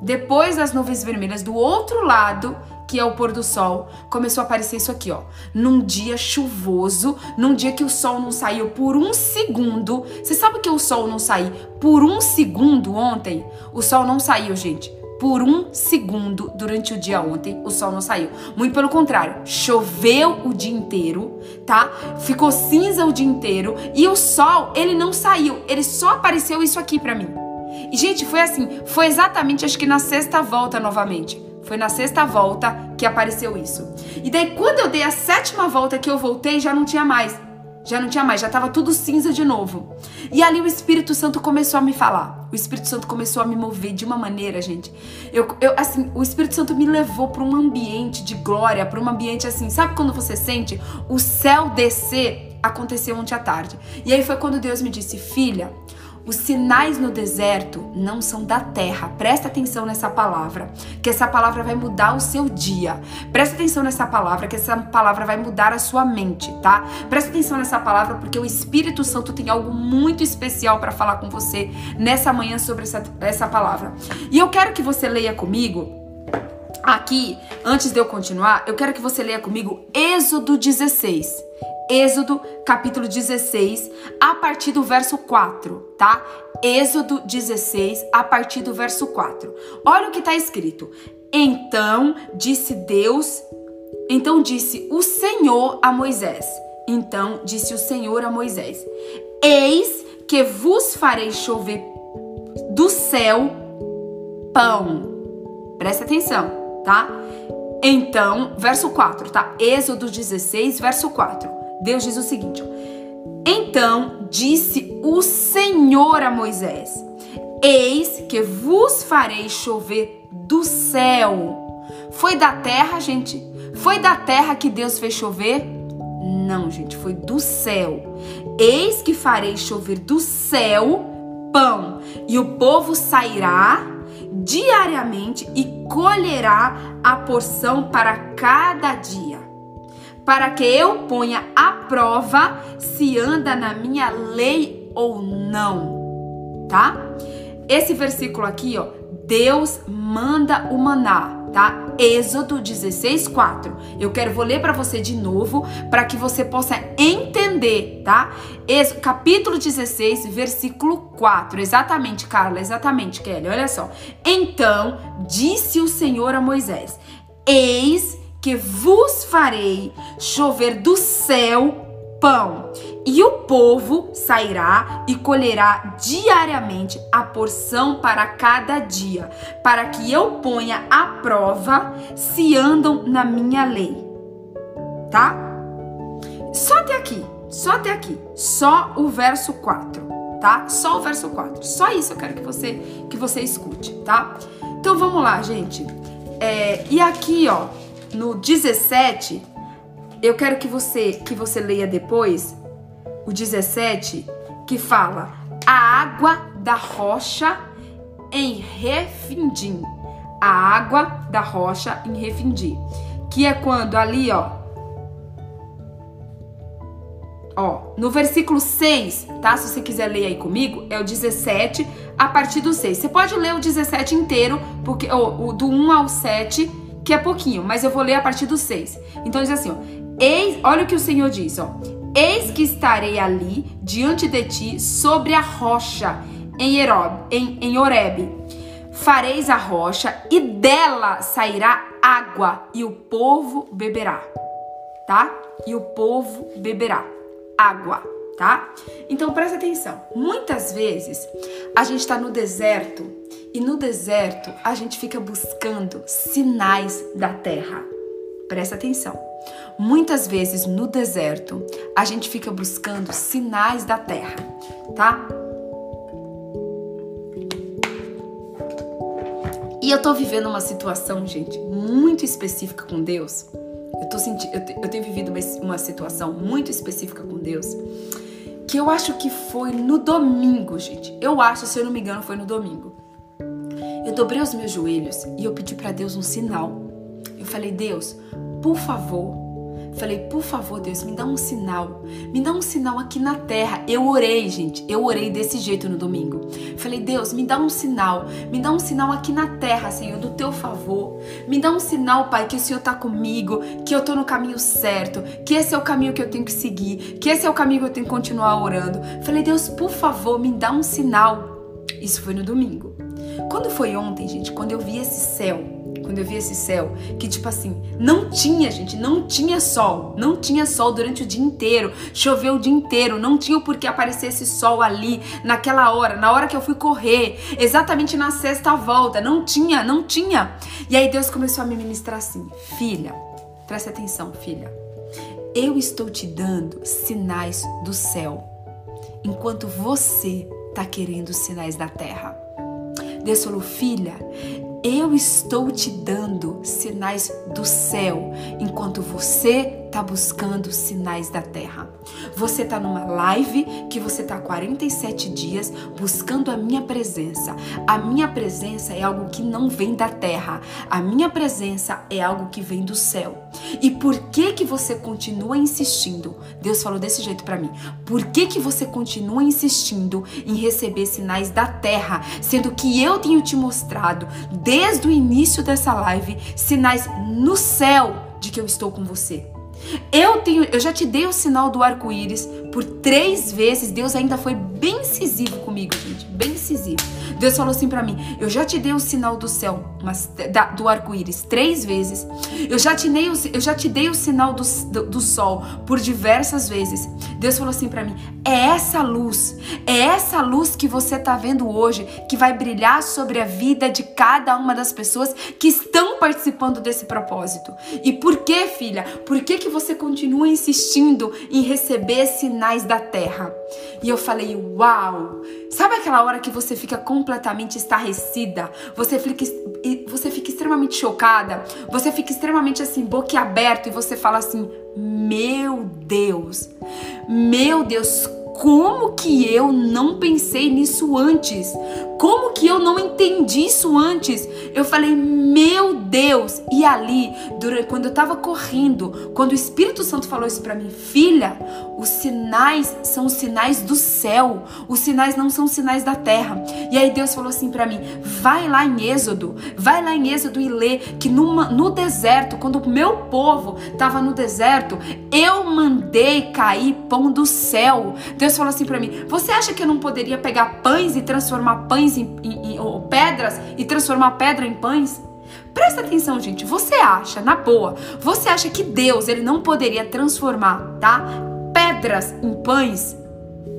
Depois das nuvens vermelhas do outro lado, que é o pôr do sol, começou a aparecer isso aqui, ó. Num dia chuvoso, num dia que o sol não saiu por um segundo. Você sabe que o sol não saiu por um segundo ontem? O sol não saiu, gente por um segundo durante o dia ontem, o sol não saiu. Muito pelo contrário, choveu o dia inteiro, tá? Ficou cinza o dia inteiro e o sol, ele não saiu, ele só apareceu isso aqui para mim. E gente, foi assim, foi exatamente acho que na sexta volta novamente. Foi na sexta volta que apareceu isso. E daí quando eu dei a sétima volta que eu voltei, já não tinha mais. Já não tinha mais, já estava tudo cinza de novo. E ali o Espírito Santo começou a me falar. O Espírito Santo começou a me mover de uma maneira, gente. Eu, eu assim, o Espírito Santo me levou para um ambiente de glória, para um ambiente assim, sabe quando você sente o céu descer? Aconteceu ontem à tarde. E aí foi quando Deus me disse: "Filha, os sinais no deserto não são da terra. Presta atenção nessa palavra, que essa palavra vai mudar o seu dia. Presta atenção nessa palavra, que essa palavra vai mudar a sua mente, tá? Presta atenção nessa palavra, porque o Espírito Santo tem algo muito especial para falar com você nessa manhã sobre essa, essa palavra. E eu quero que você leia comigo. Aqui, antes de eu continuar, eu quero que você leia comigo Êxodo 16. Êxodo capítulo 16, a partir do verso 4, tá? Êxodo 16, a partir do verso 4. Olha o que está escrito. Então disse Deus, então disse o Senhor a Moisés. Então disse o Senhor a Moisés: Eis que vos farei chover do céu pão. Presta atenção, tá? Então, verso 4, tá? Êxodo 16, verso 4. Deus diz o seguinte: Então disse o Senhor a Moisés: Eis que vos farei chover do céu. Foi da terra, gente? Foi da terra que Deus fez chover? Não, gente, foi do céu. Eis que farei chover do céu pão, e o povo sairá diariamente e colherá a porção para cada dia para que eu ponha à prova se anda na minha lei ou não, tá? Esse versículo aqui, ó, Deus manda o maná, tá? Êxodo 16, 4. Eu quero, vou ler para você de novo, para que você possa entender, tá? Capítulo 16, versículo 4. Exatamente, Carla, exatamente, Kelly, olha só. Então, disse o Senhor a Moisés: Eis que vos farei chover do céu pão, e o povo sairá e colherá diariamente a porção para cada dia, para que eu ponha à prova se andam na minha lei. Tá? Só até aqui, só até aqui, só o verso 4, tá? Só o verso 4. Só isso eu quero que você que você escute, tá? Então vamos lá, gente. É, e aqui, ó, no 17, eu quero que você que você leia depois o 17, que fala: a água da rocha em Refindim. A água da rocha em Refindim, que é quando ali, ó, Ó, no versículo 6, tá? Se você quiser ler aí comigo, é o 17 a partir do 6. Você pode ler o 17 inteiro, porque ó, o do 1 ao 7 que é pouquinho, mas eu vou ler a partir do 6. Então diz assim, ó, Eis, olha o que o Senhor diz, ó. Eis que estarei ali diante de ti sobre a rocha em, Herob, em, em Oreb. Fareis a rocha e dela sairá água e o povo beberá. Tá? E o povo beberá água, tá? Então presta atenção. Muitas vezes a gente está no deserto e no deserto, a gente fica buscando sinais da terra. Presta atenção. Muitas vezes no deserto, a gente fica buscando sinais da terra, tá? E eu tô vivendo uma situação, gente, muito específica com Deus. Eu, tô sentindo, eu, eu tenho vivido uma, uma situação muito específica com Deus. Que eu acho que foi no domingo, gente. Eu acho, se eu não me engano, foi no domingo. Eu dobrei os meus joelhos e eu pedi para Deus um sinal. Eu falei: Deus, por favor, Falei, por favor, Deus, me dá um sinal. Me dá um sinal aqui na terra. Eu orei, gente. Eu orei desse jeito no domingo. Falei, Deus, me dá um sinal. Me dá um sinal aqui na terra, Senhor, do teu favor. Me dá um sinal, Pai, que o Senhor tá comigo, que eu tô no caminho certo, que esse é o caminho que eu tenho que seguir, que esse é o caminho que eu tenho que continuar orando. Falei, Deus, por favor, me dá um sinal. Isso foi no domingo. Quando foi ontem, gente, quando eu vi esse céu, quando eu vi esse céu, que tipo assim, não tinha, gente, não tinha sol, não tinha sol durante o dia inteiro, choveu o dia inteiro, não tinha por que aparecer esse sol ali, naquela hora, na hora que eu fui correr, exatamente na sexta volta, não tinha, não tinha. E aí Deus começou a me ministrar assim, filha, presta atenção, filha, eu estou te dando sinais do céu, enquanto você está querendo sinais da terra. Deus falou, filha, eu estou te dando sinais do céu, enquanto você está buscando sinais da terra. Você está numa live que você está 47 dias buscando a minha presença. A minha presença é algo que não vem da terra. A minha presença é algo que vem do céu. E por que que você continua insistindo? Deus falou desse jeito para mim. Por que que você continua insistindo em receber sinais da terra, sendo que eu tenho te mostrado desde o início dessa live sinais no céu de que eu estou com você? Eu tenho, eu já te dei o sinal do arco-íris por três vezes. Deus ainda foi bem incisivo comigo, gente, bem incisivo. Deus falou assim para mim: Eu já te dei o sinal do céu, mas da, do arco-íris três vezes. Eu já te dei o, eu já te dei o sinal do, do, do sol por diversas vezes. Deus falou assim para mim: É essa luz, é essa luz que você tá vendo hoje que vai brilhar sobre a vida de cada uma das pessoas que estão participando desse propósito. E por que, filha? Por que que você continua insistindo em receber sinais da terra? E eu falei: Uau! Sabe aquela hora que você fica completamente estarrecida? Você fica, você fica extremamente chocada? Você fica extremamente assim, boquiaberto e você fala assim: Meu Deus, meu Deus, como que eu não pensei nisso antes? Como que eu não entendi isso antes? Eu falei, meu Deus! E ali, durante, quando eu tava correndo, quando o Espírito Santo falou isso para mim, filha, os sinais são os sinais do céu. Os sinais não são os sinais da terra. E aí Deus falou assim para mim: vai lá em Êxodo, vai lá em Êxodo e lê que numa, no deserto, quando o meu povo tava no deserto, eu mandei cair pão do céu. Deus falou assim para mim: você acha que eu não poderia pegar pães e transformar pães em, em, em ou pedras e transformar pedra em pães? Presta atenção, gente. Você acha, na boa, você acha que Deus ele não poderia transformar, tá? pedras em pães.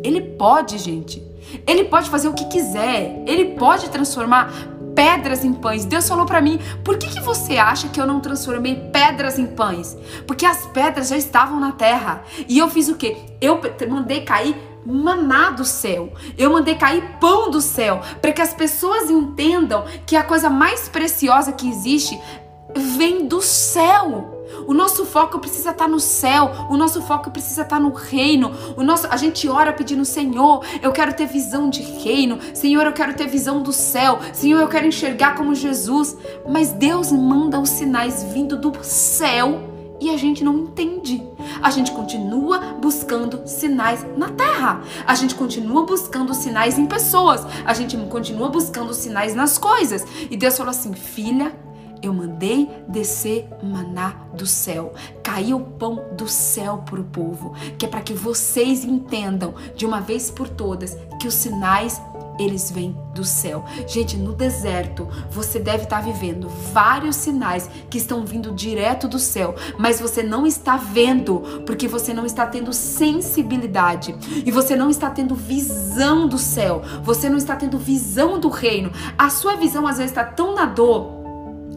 Ele pode, gente. Ele pode fazer o que quiser. Ele pode transformar pedras em pães. Deus falou para mim: por que, que você acha que eu não transformei pedras em pães? Porque as pedras já estavam na terra. E eu fiz o quê? Eu mandei cair maná do céu. Eu mandei cair pão do céu, para que as pessoas entendam que a coisa mais preciosa que existe vem do céu. O nosso foco precisa estar no céu, o nosso foco precisa estar no reino. O nosso, a gente ora pedindo, Senhor, eu quero ter visão de reino. Senhor, eu quero ter visão do céu. Senhor, eu quero enxergar como Jesus. Mas Deus manda os sinais vindo do céu e a gente não entende. A gente continua buscando sinais na terra. A gente continua buscando sinais em pessoas. A gente continua buscando sinais nas coisas. E Deus falou assim: filha, eu mandei descer maná do céu, caiu o pão do céu para o povo, que é para que vocês entendam de uma vez por todas que os sinais eles vêm do céu. Gente, no deserto você deve estar vivendo vários sinais que estão vindo direto do céu, mas você não está vendo porque você não está tendo sensibilidade e você não está tendo visão do céu, você não está tendo visão do reino. A sua visão às vezes está tão na dor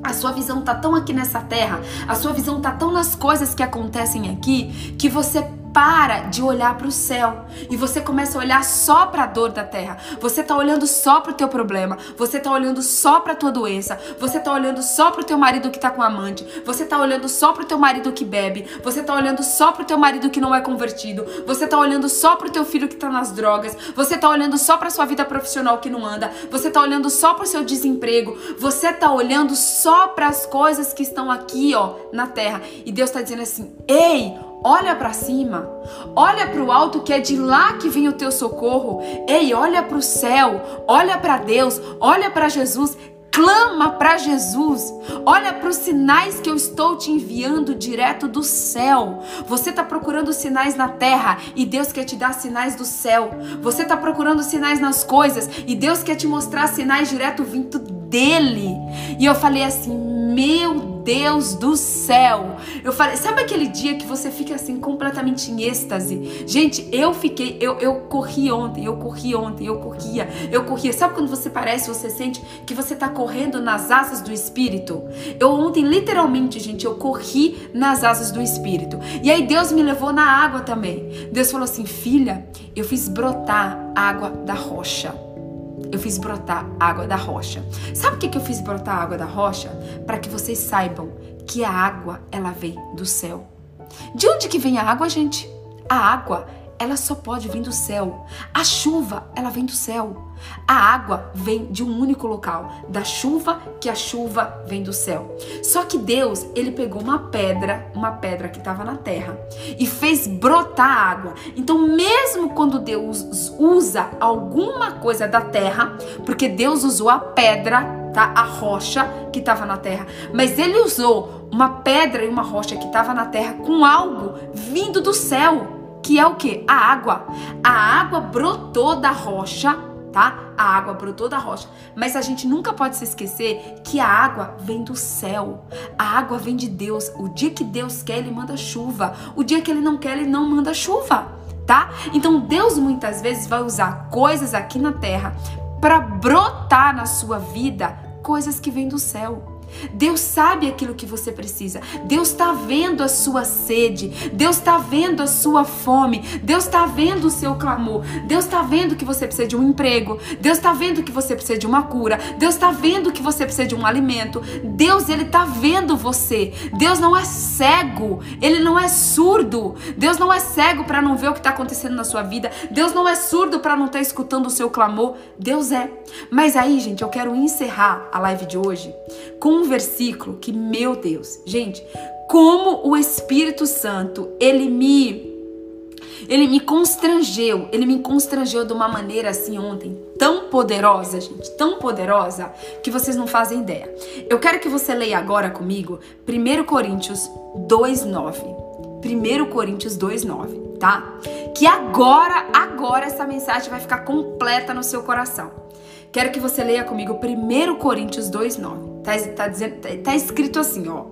a sua visão tá tão aqui nessa terra, a sua visão tá tão nas coisas que acontecem aqui, que você para de olhar para o céu. E você começa a olhar só para a dor da terra. Você tá olhando só para o teu problema, você tá olhando só para tua doença, você tá olhando só para o teu marido que tá com amante, você tá olhando só para o teu marido que bebe, você tá olhando só para o teu marido que não é convertido, você tá olhando só para o teu filho que tá nas drogas, você tá olhando só para sua vida profissional que não anda, você tá olhando só para o seu desemprego, você tá olhando só para as coisas que estão aqui, ó, na terra. E Deus tá dizendo assim: "Ei, Olha para cima, olha para o alto que é de lá que vem o teu socorro. Ei, olha para o céu, olha para Deus, olha para Jesus. Clama para Jesus. Olha para os sinais que eu estou te enviando direto do céu. Você está procurando sinais na terra e Deus quer te dar sinais do céu. Você está procurando sinais nas coisas e Deus quer te mostrar sinais direto vindo dele. E eu falei assim: Meu Deus do céu. Eu falei, sabe aquele dia que você fica assim completamente em êxtase? Gente, eu fiquei, eu, eu corri ontem, eu corri ontem, eu corria, eu corria. Sabe quando você parece, você sente que você tá correndo nas asas do espírito? Eu ontem, literalmente, gente, eu corri nas asas do espírito. E aí Deus me levou na água também. Deus falou assim: filha, eu fiz brotar água da rocha eu fiz brotar água da rocha. Sabe o que, que eu fiz brotar água da rocha? Para que vocês saibam que a água, ela vem do céu. De onde que vem a água, gente? A água ela só pode vir do céu. A chuva, ela vem do céu. A água vem de um único local, da chuva, que a chuva vem do céu. Só que Deus, ele pegou uma pedra, uma pedra que estava na terra, e fez brotar água. Então, mesmo quando Deus usa alguma coisa da terra, porque Deus usou a pedra, tá? A rocha que estava na terra, mas ele usou uma pedra e uma rocha que estava na terra com algo vindo do céu que é o que? A água. A água brotou da rocha, tá? A água brotou da rocha. Mas a gente nunca pode se esquecer que a água vem do céu. A água vem de Deus. O dia que Deus quer, ele manda chuva. O dia que ele não quer, ele não manda chuva, tá? Então Deus muitas vezes vai usar coisas aqui na terra para brotar na sua vida coisas que vêm do céu. Deus sabe aquilo que você precisa. Deus está vendo a sua sede. Deus está vendo a sua fome. Deus está vendo o seu clamor. Deus está vendo que você precisa de um emprego. Deus está vendo que você precisa de uma cura. Deus está vendo que você precisa de um alimento. Deus, ele está vendo você. Deus não é cego. Ele não é surdo. Deus não é cego para não ver o que está acontecendo na sua vida. Deus não é surdo para não estar tá escutando o seu clamor. Deus é. Mas aí, gente, eu quero encerrar a live de hoje com um versículo que, meu Deus, gente, como o Espírito Santo, ele me ele me constrangeu, ele me constrangeu de uma maneira assim ontem, tão poderosa, gente, tão poderosa, que vocês não fazem ideia. Eu quero que você leia agora comigo 1 Coríntios 2:9. 1 Coríntios 2:9, tá? Que agora, agora essa mensagem vai ficar completa no seu coração. Quero que você leia comigo 1 Coríntios 2:9. Tá, tá, dizendo, tá, tá escrito assim, ó.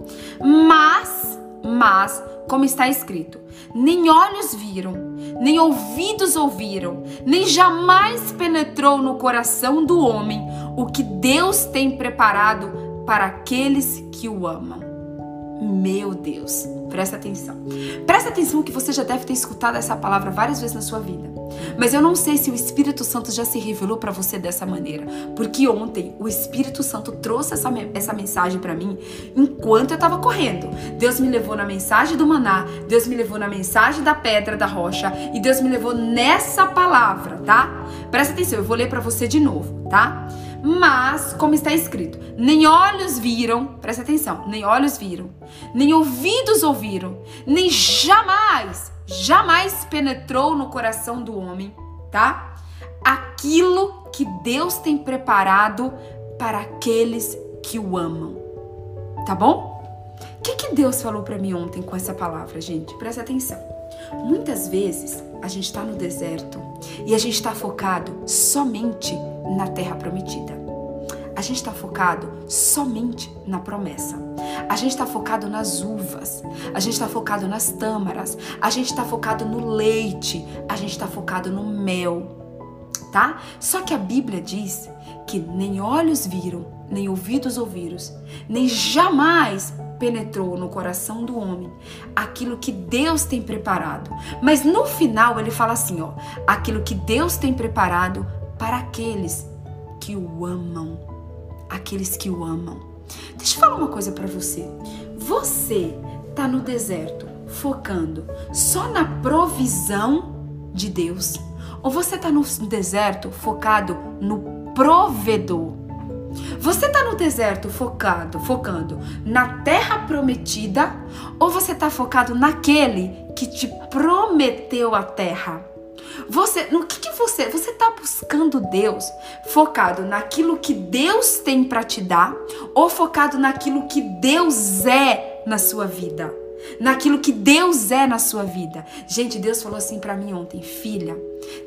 Mas, mas, como está escrito, nem olhos viram, nem ouvidos ouviram, nem jamais penetrou no coração do homem o que Deus tem preparado para aqueles que o amam. Meu Deus, presta atenção. Presta atenção que você já deve ter escutado essa palavra várias vezes na sua vida. Mas eu não sei se o Espírito Santo já se revelou para você dessa maneira, porque ontem o Espírito Santo trouxe essa, essa mensagem para mim enquanto eu estava correndo. Deus me levou na mensagem do maná, Deus me levou na mensagem da pedra da rocha e Deus me levou nessa palavra, tá? Presta atenção, eu vou ler para você de novo, tá? Mas, como está escrito, nem olhos viram, presta atenção, nem olhos viram, nem ouvidos ouviram, nem jamais jamais penetrou no coração do homem, tá? Aquilo que Deus tem preparado para aqueles que o amam. Tá bom? O que, que Deus falou para mim ontem com essa palavra, gente? Presta atenção. Muitas vezes a gente está no deserto e a gente está focado somente na terra prometida. A gente está focado somente na promessa. A gente está focado nas uvas. A gente está focado nas tâmaras. A gente está focado no leite. A gente está focado no mel. tá? Só que a Bíblia diz que nem olhos viram, nem ouvidos ouviram, nem jamais penetrou no coração do homem aquilo que Deus tem preparado. Mas no final ele fala assim, ó, aquilo que Deus tem preparado para aqueles que o amam, aqueles que o amam. Deixa eu falar uma coisa para você. Você tá no deserto focando só na provisão de Deus? Ou você tá no deserto focado no provedor? Você está no deserto focado, focando na terra prometida ou você está focado naquele que te prometeu a terra? Você, no que, que você, você está buscando Deus focado naquilo que Deus tem para te dar ou focado naquilo que Deus é na sua vida? Naquilo que Deus é na sua vida. Gente, Deus falou assim para mim ontem, filha,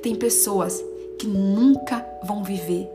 tem pessoas que nunca vão viver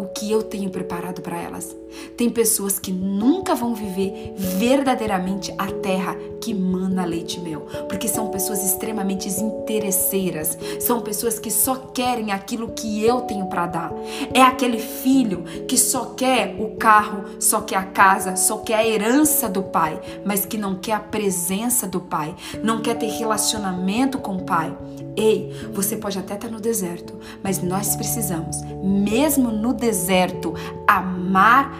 o que eu tenho preparado para elas. Tem pessoas que nunca vão viver verdadeiramente a terra que mana leite e mel, porque são pessoas extremamente interesseiras, são pessoas que só querem aquilo que eu tenho para dar. É aquele filho que só quer o carro, só quer a casa, só quer a herança do pai, mas que não quer a presença do pai, não quer ter relacionamento com o pai. Ei, você pode até estar no deserto, mas nós precisamos, mesmo no deserto, amar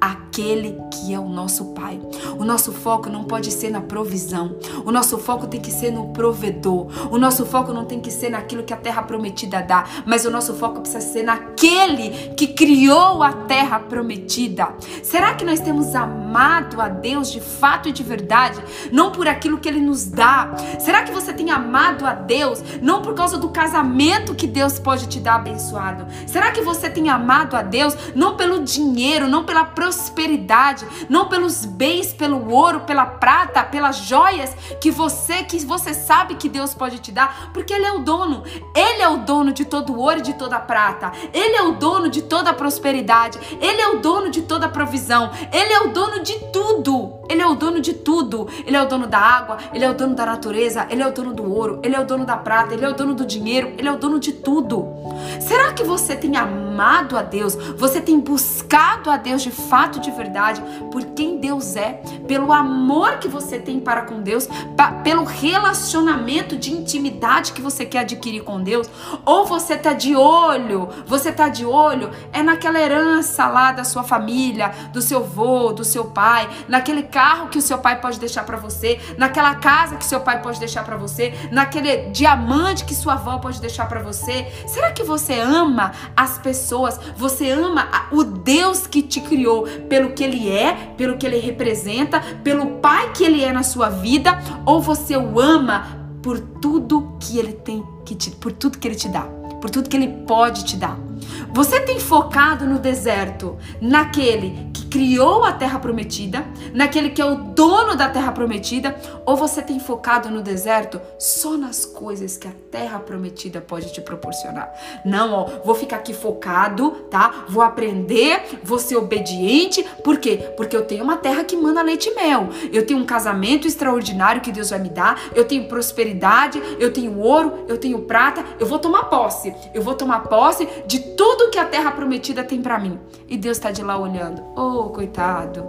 aquele que é o nosso Pai. O nosso foco não pode ser na provisão. O nosso foco tem que ser no provedor. O nosso foco não tem que ser naquilo que a terra prometida dá, mas o nosso foco precisa ser naquele que criou a terra prometida. Será que nós temos amado a Deus de fato e de verdade, não por aquilo que ele nos dá? Será que você tem amado a Deus não por causa do casamento que Deus pode te dar abençoado? Será que você tem amado a Deus não pelo dinheiro, não pela prosperidade? Prosperidade, não pelos bens, pelo ouro, pela prata, pelas joias que você que você sabe que Deus pode te dar, porque ele é o dono. Ele é o dono de todo ouro e de toda prata. Ele é o dono de toda prosperidade. Ele é o dono de toda provisão. Ele é o dono de tudo. Ele é o dono de tudo. Ele é o dono da água, ele é o dono da natureza, ele é o dono do ouro, ele é o dono da prata, ele é o dono do dinheiro, ele é o dono de tudo. Será que você tem amado a Deus? Você tem buscado a Deus de fato? Fato de verdade, por quem Deus é, pelo amor que você tem para com Deus, pelo relacionamento de intimidade que você quer adquirir com Deus, ou você tá de olho, você tá de olho é naquela herança lá da sua família, do seu avô, do seu pai, naquele carro que o seu pai pode deixar para você, naquela casa que seu pai pode deixar para você, naquele diamante que sua avó pode deixar para você. Será que você ama as pessoas? Você ama o Deus que te criou? Pelo que ele é, pelo que ele representa, pelo pai que ele é na sua vida, ou você o ama por tudo que ele tem que te, por tudo que ele te dá, por tudo que ele pode te dar. Você tem focado no deserto, naquele criou a terra prometida, naquele que é o dono da terra prometida, ou você tem focado no deserto só nas coisas que a terra prometida pode te proporcionar? Não, ó, vou ficar aqui focado, tá? Vou aprender, vou ser obediente, por quê? Porque eu tenho uma terra que manda leite e mel. Eu tenho um casamento extraordinário que Deus vai me dar, eu tenho prosperidade, eu tenho ouro, eu tenho prata, eu vou tomar posse. Eu vou tomar posse de tudo que a terra prometida tem para mim. E Deus está de lá olhando. Oh, coitado.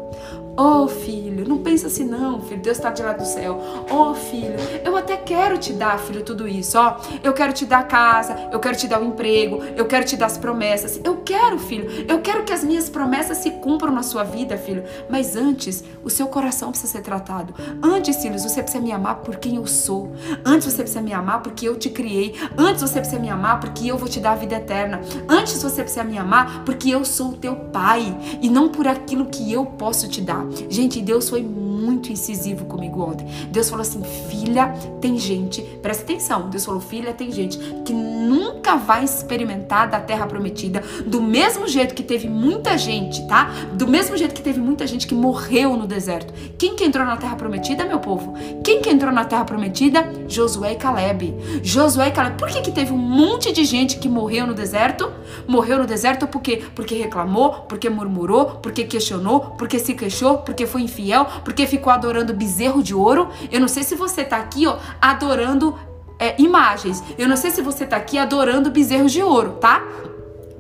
Oh, filho, não pensa assim não, filho. Deus está de lá do céu. Oh, filho, eu até quero te dar, filho, tudo isso, ó. Eu quero te dar casa, eu quero te dar o um emprego, eu quero te dar as promessas. Eu quero, filho. Eu quero que as minhas promessas se cumpram na sua vida, filho. Mas antes, o seu coração precisa ser tratado. Antes, filhos, você precisa me amar por quem eu sou. Antes você precisa me amar porque eu te criei. Antes você precisa me amar porque eu vou te dar a vida eterna. Antes você precisa me amar porque eu sou o teu pai e não por aquilo que eu posso te dar. Gente, Deus foi muito incisivo comigo ontem. Deus falou assim: filha, tem gente, presta atenção. Deus falou: filha, tem gente que nunca vai experimentar da terra prometida, do mesmo jeito que teve muita gente, tá? Do mesmo jeito que teve muita gente que morreu no deserto. Quem que entrou na terra prometida, meu povo? Quem que entrou na terra prometida? Josué e Caleb. Josué e Caleb. Por que que teve um monte de gente que morreu no deserto? Morreu no deserto por quê? Porque reclamou, porque murmurou, porque questionou, porque se queixou, porque foi infiel, porque ficou adorando bezerro de ouro. Eu não sei se você tá aqui, ó, adorando é, imagens. Eu não sei se você tá aqui adorando bezerros de ouro, tá?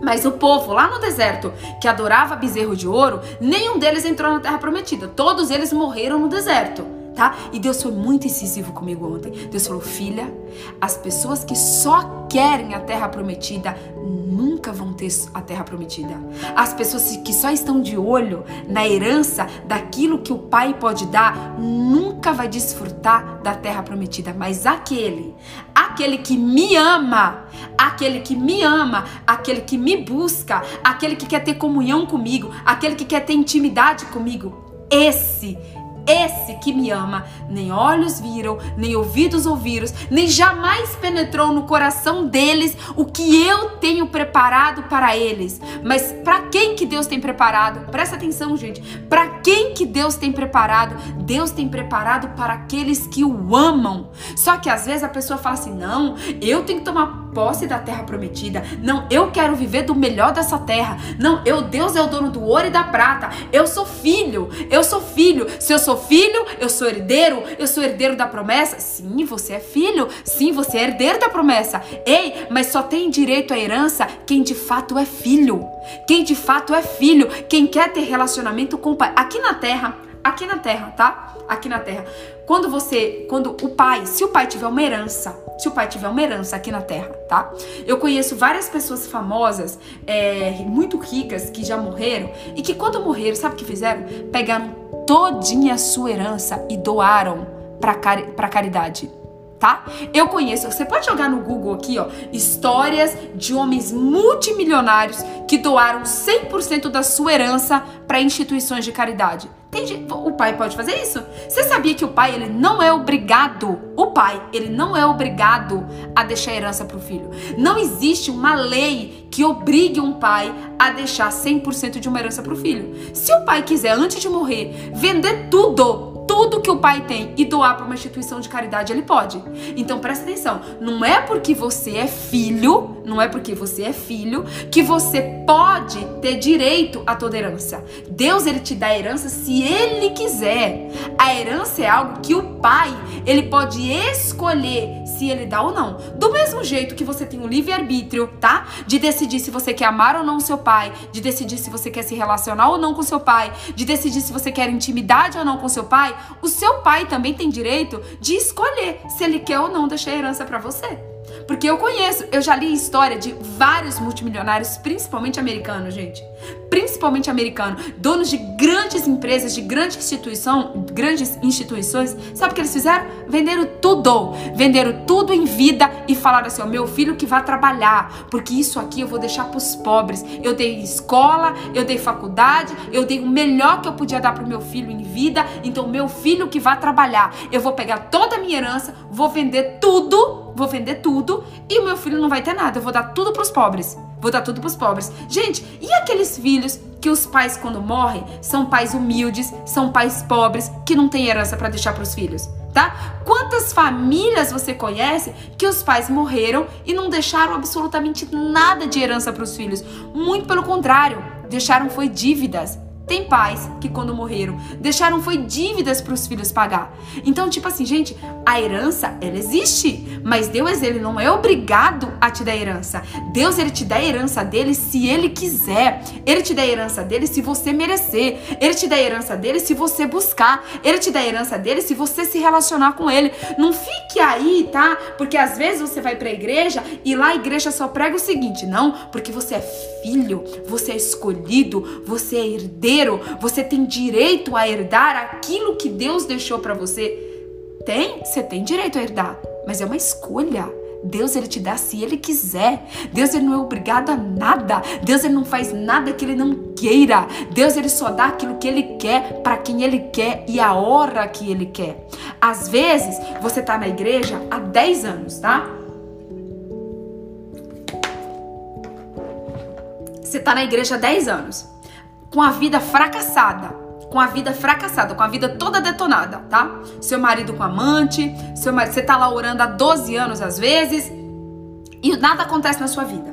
Mas o povo lá no deserto que adorava bezerro de ouro, nenhum deles entrou na terra prometida. Todos eles morreram no deserto, tá? E Deus foi muito incisivo comigo ontem. Deus falou: "Filha, as pessoas que só querem a terra prometida nunca vão ter a terra prometida. As pessoas que só estão de olho na herança daquilo que o pai pode dar, nunca vai desfrutar da terra prometida, mas aquele, aquele que me ama, aquele que me ama, aquele que me busca, aquele que quer ter comunhão comigo, aquele que quer ter intimidade comigo, esse esse que me ama, nem olhos viram, nem ouvidos ouviram, nem jamais penetrou no coração deles o que eu tenho preparado para eles. Mas para quem que Deus tem preparado? Presta atenção, gente. Para quem que Deus tem preparado? Deus tem preparado para aqueles que o amam. Só que às vezes a pessoa fala assim: "Não, eu tenho que tomar posse da terra prometida. Não, eu quero viver do melhor dessa terra. Não, eu Deus é o dono do ouro e da prata. Eu sou filho. Eu sou filho. Se eu sou filho, eu sou herdeiro. Eu sou herdeiro da promessa. Sim, você é filho. Sim, você é herdeiro da promessa. Ei, mas só tem direito à herança quem de fato é filho. Quem de fato é filho, quem quer ter relacionamento com o pai. Aqui na terra, aqui na terra, tá? Aqui na terra. Quando você, quando o pai, se o pai tiver uma herança, se o pai tiver uma herança aqui na terra, tá? Eu conheço várias pessoas famosas, é, muito ricas, que já morreram e que quando morreram, sabe o que fizeram? Pegaram todinha a sua herança e doaram para cari caridade tá? Eu conheço, você pode jogar no Google aqui, ó, histórias de homens multimilionários que doaram 100% da sua herança para instituições de caridade. O pai pode fazer isso? Você sabia que o pai ele não é obrigado, o pai ele não é obrigado a deixar herança para o filho. Não existe uma lei que obrigue um pai a deixar 100% de uma herança para o filho. Se o pai quiser antes de morrer vender tudo tudo que o pai tem e doar para uma instituição de caridade, ele pode. Então presta atenção, não é porque você é filho, não é porque você é filho que você pode ter direito a toda herança. Deus ele te dá herança se ele quiser. A herança é algo que o pai, ele pode escolher se ele dá ou não. Do mesmo jeito que você tem o livre arbítrio, tá? De decidir se você quer amar ou não seu pai, de decidir se você quer se relacionar ou não com seu pai, de decidir se você quer intimidade ou não com seu pai, o seu pai também tem direito de escolher se ele quer ou não deixar herança para você. Porque eu conheço, eu já li história de vários multimilionários, principalmente americanos, gente. Principalmente americanos, donos de grandes empresas, de grandes instituição, grandes instituições. Sabe o que eles fizeram? Venderam tudo. Venderam tudo em vida e falaram assim: ó, meu filho que vai trabalhar, porque isso aqui eu vou deixar para os pobres. Eu dei escola, eu dei faculdade, eu dei o melhor que eu podia dar para o meu filho em vida. Então, meu filho que vai trabalhar, eu vou pegar toda a minha herança, vou vender tudo vou vender tudo e o meu filho não vai ter nada. Eu vou dar tudo para os pobres. Vou dar tudo para os pobres. Gente, e aqueles filhos que os pais quando morrem são pais humildes, são pais pobres que não têm herança para deixar para os filhos, tá? Quantas famílias você conhece que os pais morreram e não deixaram absolutamente nada de herança para os filhos? Muito pelo contrário, deixaram foi dívidas tem pais que quando morreram deixaram foi dívidas para os filhos pagar. Então, tipo assim, gente, a herança ela existe, mas Deus ele não é obrigado a te dar herança. Deus ele te dá a herança dele se ele quiser. Ele te dá a herança dele se você merecer. Ele te dá a herança dele se você buscar. Ele te dá a herança dele se você se relacionar com ele. Não fique aí, tá? Porque às vezes você vai para a igreja e lá a igreja só prega o seguinte, não, porque você é filho, você é escolhido, você é herdeiro você tem direito a herdar aquilo que Deus deixou para você. Tem, você tem direito a herdar, mas é uma escolha. Deus ele te dá se ele quiser. Deus ele não é obrigado a nada. Deus ele não faz nada que ele não queira. Deus ele só dá aquilo que ele quer para quem ele quer e a hora que ele quer. Às vezes, você tá na igreja há 10 anos, tá? Você tá na igreja há 10 anos com a vida fracassada, com a vida fracassada, com a vida toda detonada, tá? Seu marido com amante, seu marido, você tá lá orando há 12 anos às vezes e nada acontece na sua vida.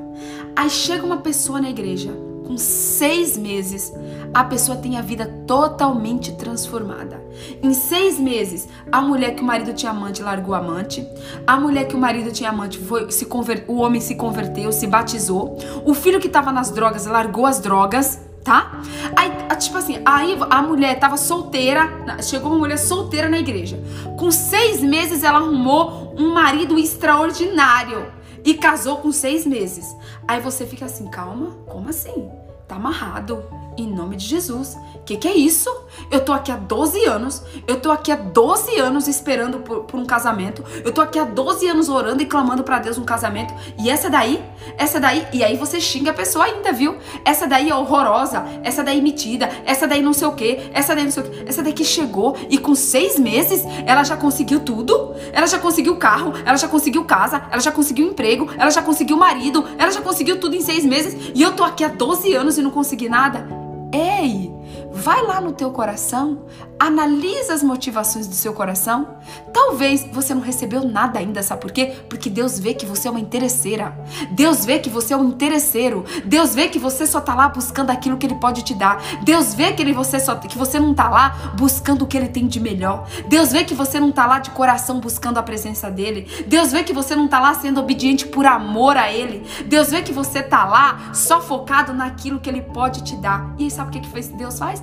Aí chega uma pessoa na igreja com seis meses, a pessoa tem a vida totalmente transformada. Em seis meses, a mulher que o marido tinha amante largou a amante, a mulher que o marido tinha amante foi se conver... o homem se converteu, se batizou, o filho que estava nas drogas largou as drogas tá? Aí, tipo assim, aí a mulher tava solteira, chegou uma mulher solteira na igreja. Com seis meses ela arrumou um marido extraordinário e casou com seis meses. Aí você fica assim, calma, como assim? Tá amarrado em nome de Jesus. Que, que é isso? Eu tô aqui há 12 anos, eu tô aqui há 12 anos esperando por, por um casamento, eu tô aqui há 12 anos orando e clamando para Deus um casamento, e essa daí, essa daí, e aí você xinga a pessoa ainda, viu? Essa daí é horrorosa, essa daí metida, essa daí não sei o que, essa daí não sei o que, essa daí que chegou e com seis meses ela já conseguiu tudo, ela já conseguiu carro, ela já conseguiu casa, ela já conseguiu emprego, ela já conseguiu marido, ela já conseguiu tudo em seis meses, e eu tô aqui há 12 anos e não consegui nada. Ei, vai lá no teu coração, analisa as motivações do seu coração. Talvez você não recebeu nada ainda, sabe por quê? Porque Deus vê que você é uma interesseira. Deus vê que você é um interesseiro. Deus vê que você só tá lá buscando aquilo que ele pode te dar. Deus vê que ele, você só que você não tá lá buscando o que ele tem de melhor. Deus vê que você não tá lá de coração buscando a presença dele. Deus vê que você não tá lá sendo obediente por amor a ele. Deus vê que você tá lá só focado naquilo que ele pode te dar. E sabe o que que Deus faz?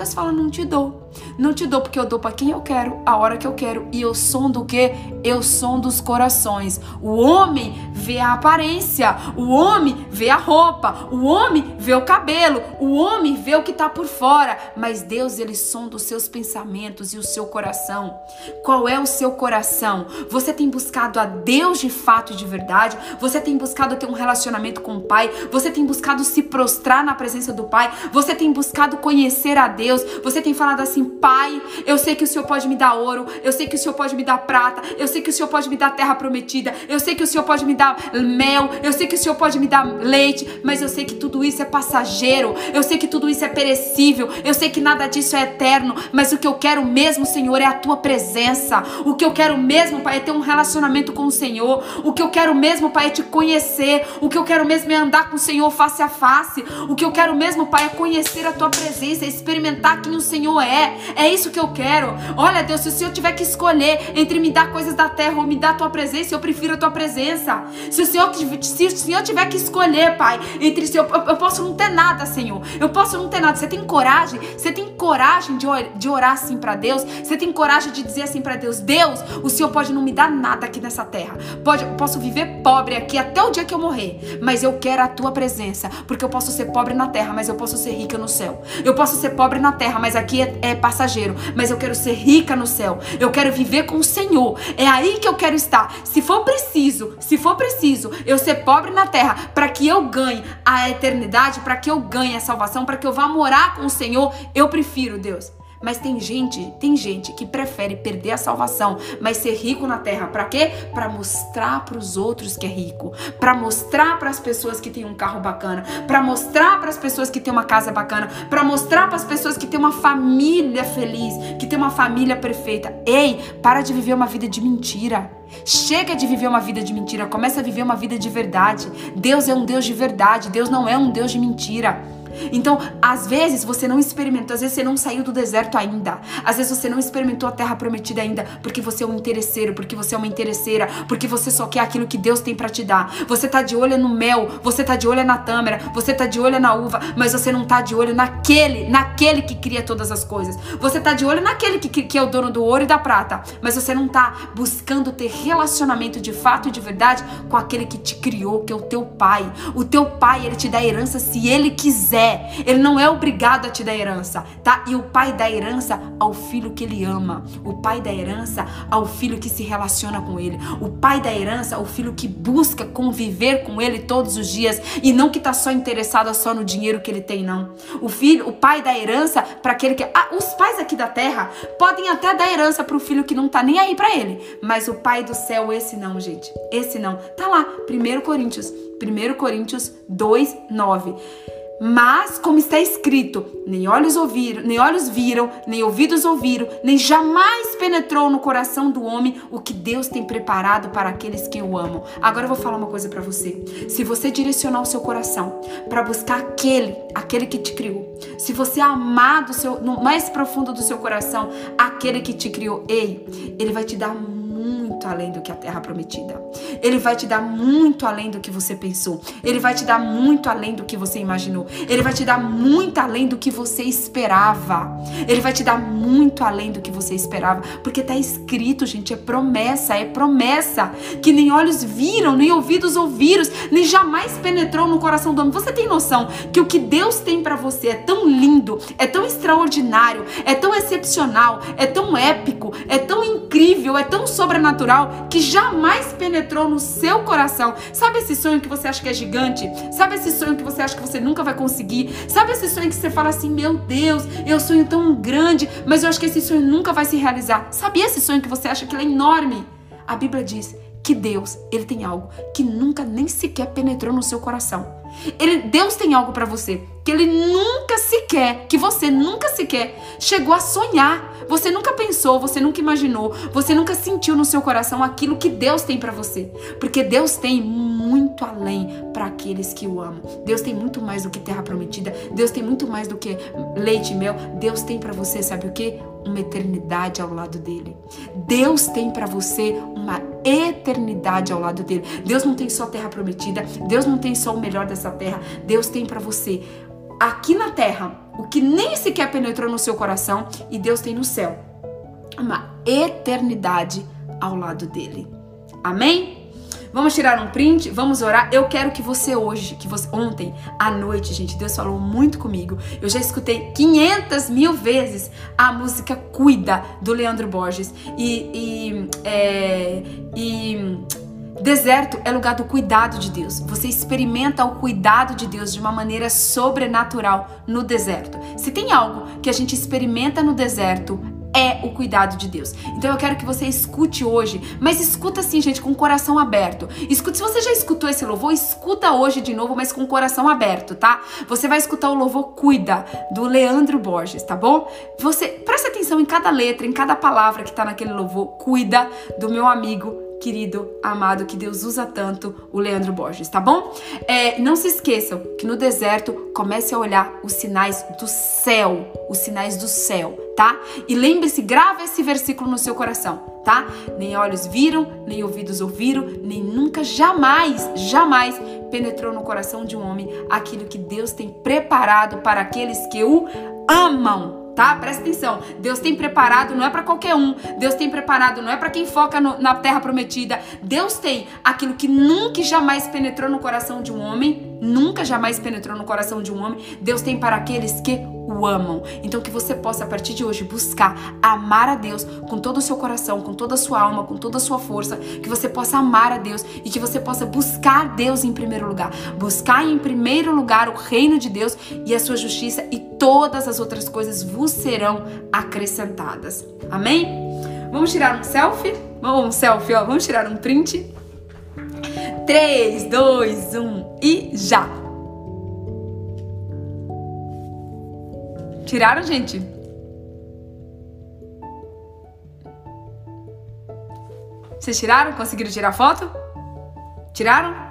Deus fala: não te dou. Não te dou porque eu dou para quem eu quero, a hora que eu quero. E eu som do que? Eu som dos corações. O homem vê a aparência, o homem vê a roupa, o homem vê o cabelo, o homem vê o que tá por fora. Mas Deus, ele sonda os seus pensamentos e o seu coração. Qual é o seu coração? Você tem buscado a Deus de fato e de verdade? Você tem buscado ter um relacionamento com o Pai? Você tem buscado se prostrar na presença do Pai? Você tem buscado conhecer a Deus? Deus, você tem falado assim: Pai, eu sei que o Senhor pode me dar ouro, eu sei que o Senhor pode me dar prata, eu sei que o Senhor pode me dar terra prometida, eu sei que o Senhor pode me dar mel, eu sei que o Senhor pode me dar leite, mas eu sei que tudo isso é passageiro, eu sei que tudo isso é perecível, eu sei que nada disso é eterno, mas o que eu quero mesmo, Senhor, é a tua presença. O que eu quero mesmo, Pai, é ter um relacionamento com o Senhor. O que eu quero mesmo, Pai, é te conhecer. O que eu quero mesmo é andar com o Senhor face a face. O que eu quero mesmo, Pai, é conhecer a tua presença, experimentar experimentar quem o Senhor é. É isso que eu quero. Olha, Deus, se o Senhor tiver que escolher entre me dar coisas da terra ou me dar a tua presença, eu prefiro a tua presença. Se o Senhor, se o Senhor tiver que escolher, Pai, entre se eu, eu posso não ter nada, Senhor. Eu posso não ter nada. Você tem coragem? Você tem coragem de, de orar assim para Deus? Você tem coragem de dizer assim para Deus: Deus, o Senhor pode não me dar nada aqui nessa terra. Pode, posso viver pobre aqui até o dia que eu morrer, mas eu quero a tua presença, porque eu posso ser pobre na terra, mas eu posso ser rica no céu. Eu posso ser pobre na terra, mas aqui é, é passageiro. Mas eu quero ser rica no céu. Eu quero viver com o Senhor. É aí que eu quero estar. Se for preciso, se for preciso, eu ser pobre na terra para que eu ganhe a eternidade, para que eu ganhe a salvação, para que eu vá morar com o Senhor, eu prefiro, Deus. Mas tem gente, tem gente que prefere perder a salvação, mas ser rico na terra. Para quê? Para mostrar para os outros que é rico, para mostrar para as pessoas que tem um carro bacana, para mostrar para as pessoas que tem uma casa bacana, para mostrar para as pessoas que tem uma família feliz, que tem uma família perfeita. Ei, para de viver uma vida de mentira. Chega de viver uma vida de mentira, começa a viver uma vida de verdade. Deus é um Deus de verdade, Deus não é um Deus de mentira. Então, às vezes você não experimentou, às vezes você não saiu do deserto ainda. Às vezes você não experimentou a terra prometida ainda, porque você é um interesseiro, porque você é uma interesseira, porque você só quer aquilo que Deus tem para te dar. Você tá de olho no mel, você tá de olho na tâmara, você tá de olho na uva, mas você não tá de olho naquele, naquele que cria todas as coisas. Você tá de olho naquele que, que é o dono do ouro e da prata, mas você não tá buscando ter relacionamento de fato e de verdade com aquele que te criou, que é o teu pai. O teu pai, ele te dá herança se ele quiser. Ele não é obrigado a te dar herança, tá? E o pai dá herança ao filho que ele ama. O pai dá herança ao filho que se relaciona com ele. O pai dá herança ao filho que busca conviver com ele todos os dias e não que tá só interessado só no dinheiro que ele tem, não. O filho, o pai dá herança para aquele que ah, os pais aqui da terra podem até dar herança para o filho que não tá nem aí para ele, mas o pai do céu esse não, gente. Esse não. Tá lá, 1 Coríntios, 1 Coríntios 2, 9. Mas, como está escrito, nem olhos ouviram, nem olhos viram, nem ouvidos ouviram, nem jamais penetrou no coração do homem o que Deus tem preparado para aqueles que o amam. Agora eu vou falar uma coisa para você. Se você direcionar o seu coração para buscar aquele, aquele que te criou, se você amar do seu, no mais profundo do seu coração aquele que te criou, ei, ele vai te dar muito além do que a terra prometida. Ele vai te dar muito além do que você pensou. Ele vai te dar muito além do que você imaginou. Ele vai te dar muito além do que você esperava. Ele vai te dar muito além do que você esperava, porque tá escrito, gente, é promessa, é promessa que nem olhos viram, nem ouvidos ouviram, nem jamais penetrou no coração do homem. Você tem noção que o que Deus tem para você é tão lindo, é tão extraordinário, é tão excepcional, é tão épico, é tão incrível, é tão sobrenatural que jamais penetrou no seu coração. Sabe esse sonho que você acha que é gigante? Sabe esse sonho que você acha que você nunca vai conseguir? Sabe esse sonho que você fala assim: meu Deus, eu sonho tão grande, mas eu acho que esse sonho nunca vai se realizar? Sabe esse sonho que você acha que ele é enorme? A Bíblia diz que Deus, ele tem algo que nunca nem sequer penetrou no seu coração. Ele, Deus tem algo para você que ele nunca sequer, que você nunca sequer chegou a sonhar. Você nunca pensou, você nunca imaginou, você nunca sentiu no seu coração aquilo que Deus tem para você. Porque Deus tem muito além para aqueles que o amam. Deus tem muito mais do que terra prometida. Deus tem muito mais do que leite e mel. Deus tem para você, sabe o que? Uma eternidade ao lado dele. Deus tem para você uma eternidade ao lado dele. Deus não tem só terra prometida. Deus não tem só o melhor dessa terra. Deus tem para você aqui na terra o que nem sequer penetrou no seu coração e Deus tem no céu uma eternidade ao lado dele. Amém? Vamos tirar um print, vamos orar. Eu quero que você hoje, que você ontem à noite, gente, Deus falou muito comigo. Eu já escutei 500 mil vezes a música Cuida do Leandro Borges e, e, é, e Deserto é lugar do cuidado de Deus. Você experimenta o cuidado de Deus de uma maneira sobrenatural no deserto. Se tem algo que a gente experimenta no deserto, é o cuidado de Deus. Então eu quero que você escute hoje, mas escuta assim, gente, com o coração aberto. Escute, se você já escutou esse louvor, escuta hoje de novo, mas com o coração aberto, tá? Você vai escutar o louvor Cuida do Leandro Borges, tá bom? Você presta atenção em cada letra, em cada palavra que tá naquele louvor Cuida do meu amigo querido, amado, que Deus usa tanto, o Leandro Borges, tá bom? É, não se esqueçam que no deserto comece a olhar os sinais do céu, os sinais do céu, tá? E lembre-se, grava esse versículo no seu coração, tá? Nem olhos viram, nem ouvidos ouviram, nem nunca, jamais, jamais penetrou no coração de um homem aquilo que Deus tem preparado para aqueles que o amam tá? Presta atenção. Deus tem preparado, não é para qualquer um. Deus tem preparado, não é para quem foca no, na terra prometida. Deus tem aquilo que nunca e jamais penetrou no coração de um homem, nunca jamais penetrou no coração de um homem. Deus tem para aqueles que o amam. Então que você possa a partir de hoje buscar amar a Deus com todo o seu coração, com toda a sua alma, com toda a sua força, que você possa amar a Deus e que você possa buscar Deus em primeiro lugar. Buscar em primeiro lugar o reino de Deus e a sua justiça e todas as outras coisas vos serão acrescentadas. Amém? Vamos tirar um selfie? Vamos um selfie, ó. Vamos tirar um print. 3, 2, 1 e já! Tiraram, gente? Vocês tiraram? Conseguiram tirar foto? Tiraram?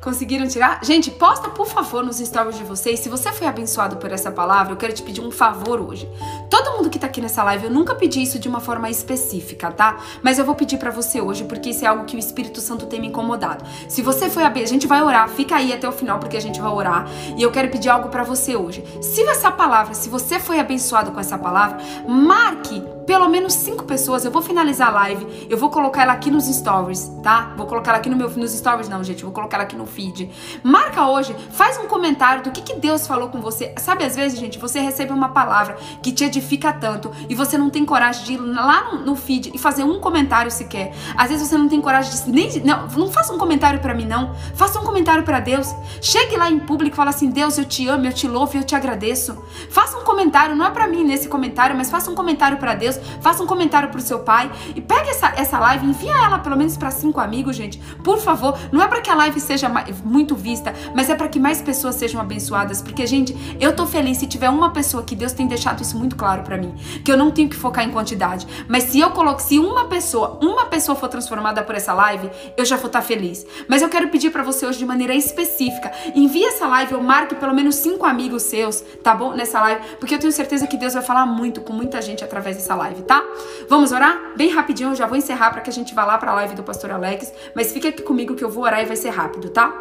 Conseguiram tirar? Gente, posta por favor nos stories de vocês. Se você foi abençoado por essa palavra, eu quero te pedir um favor hoje. Todo mundo que tá aqui nessa live, eu nunca pedi isso de uma forma específica, tá? Mas eu vou pedir para você hoje, porque isso é algo que o Espírito Santo tem me incomodado. Se você foi abençoado, a gente vai orar, fica aí até o final porque a gente vai orar. E eu quero pedir algo para você hoje. Se essa palavra, se você foi abençoado com essa palavra, marque pelo menos cinco pessoas. Eu vou finalizar a live, eu vou colocar ela aqui nos stories, tá? Vou colocar ela aqui no meu nos stories, não, gente. Vou colocar ela aqui no feed. Marca hoje, faz um comentário do que, que Deus falou com você. Sabe, às vezes, gente, você recebe uma palavra que te edifica tanto e você não tem coragem de ir lá no, no feed e fazer um comentário sequer. Às vezes você não tem coragem de nem não, não faça um comentário para mim não. Faça um comentário para Deus. Chegue lá em público e fala assim: "Deus, eu te amo, eu te louvo eu te agradeço". Faça um comentário, não é para mim nesse comentário, mas faça um comentário para Deus faça um comentário pro seu pai e pegue essa, essa live, envia ela pelo menos para cinco amigos, gente. Por favor, não é para que a live seja muito vista, mas é para que mais pessoas sejam abençoadas, porque gente, eu tô feliz se tiver uma pessoa que Deus tem deixado isso muito claro para mim, que eu não tenho que focar em quantidade, mas se eu coloco se uma pessoa, uma pessoa for transformada por essa live, eu já vou estar tá feliz. Mas eu quero pedir para você hoje de maneira específica, envie essa live ou marque pelo menos cinco amigos seus, tá bom? Nessa live, porque eu tenho certeza que Deus vai falar muito com muita gente através dessa live, tá? Vamos orar? Bem rapidinho, eu já vou encerrar para que a gente vá lá para a live do pastor Alex, mas fica aqui comigo que eu vou orar e vai ser rápido, tá?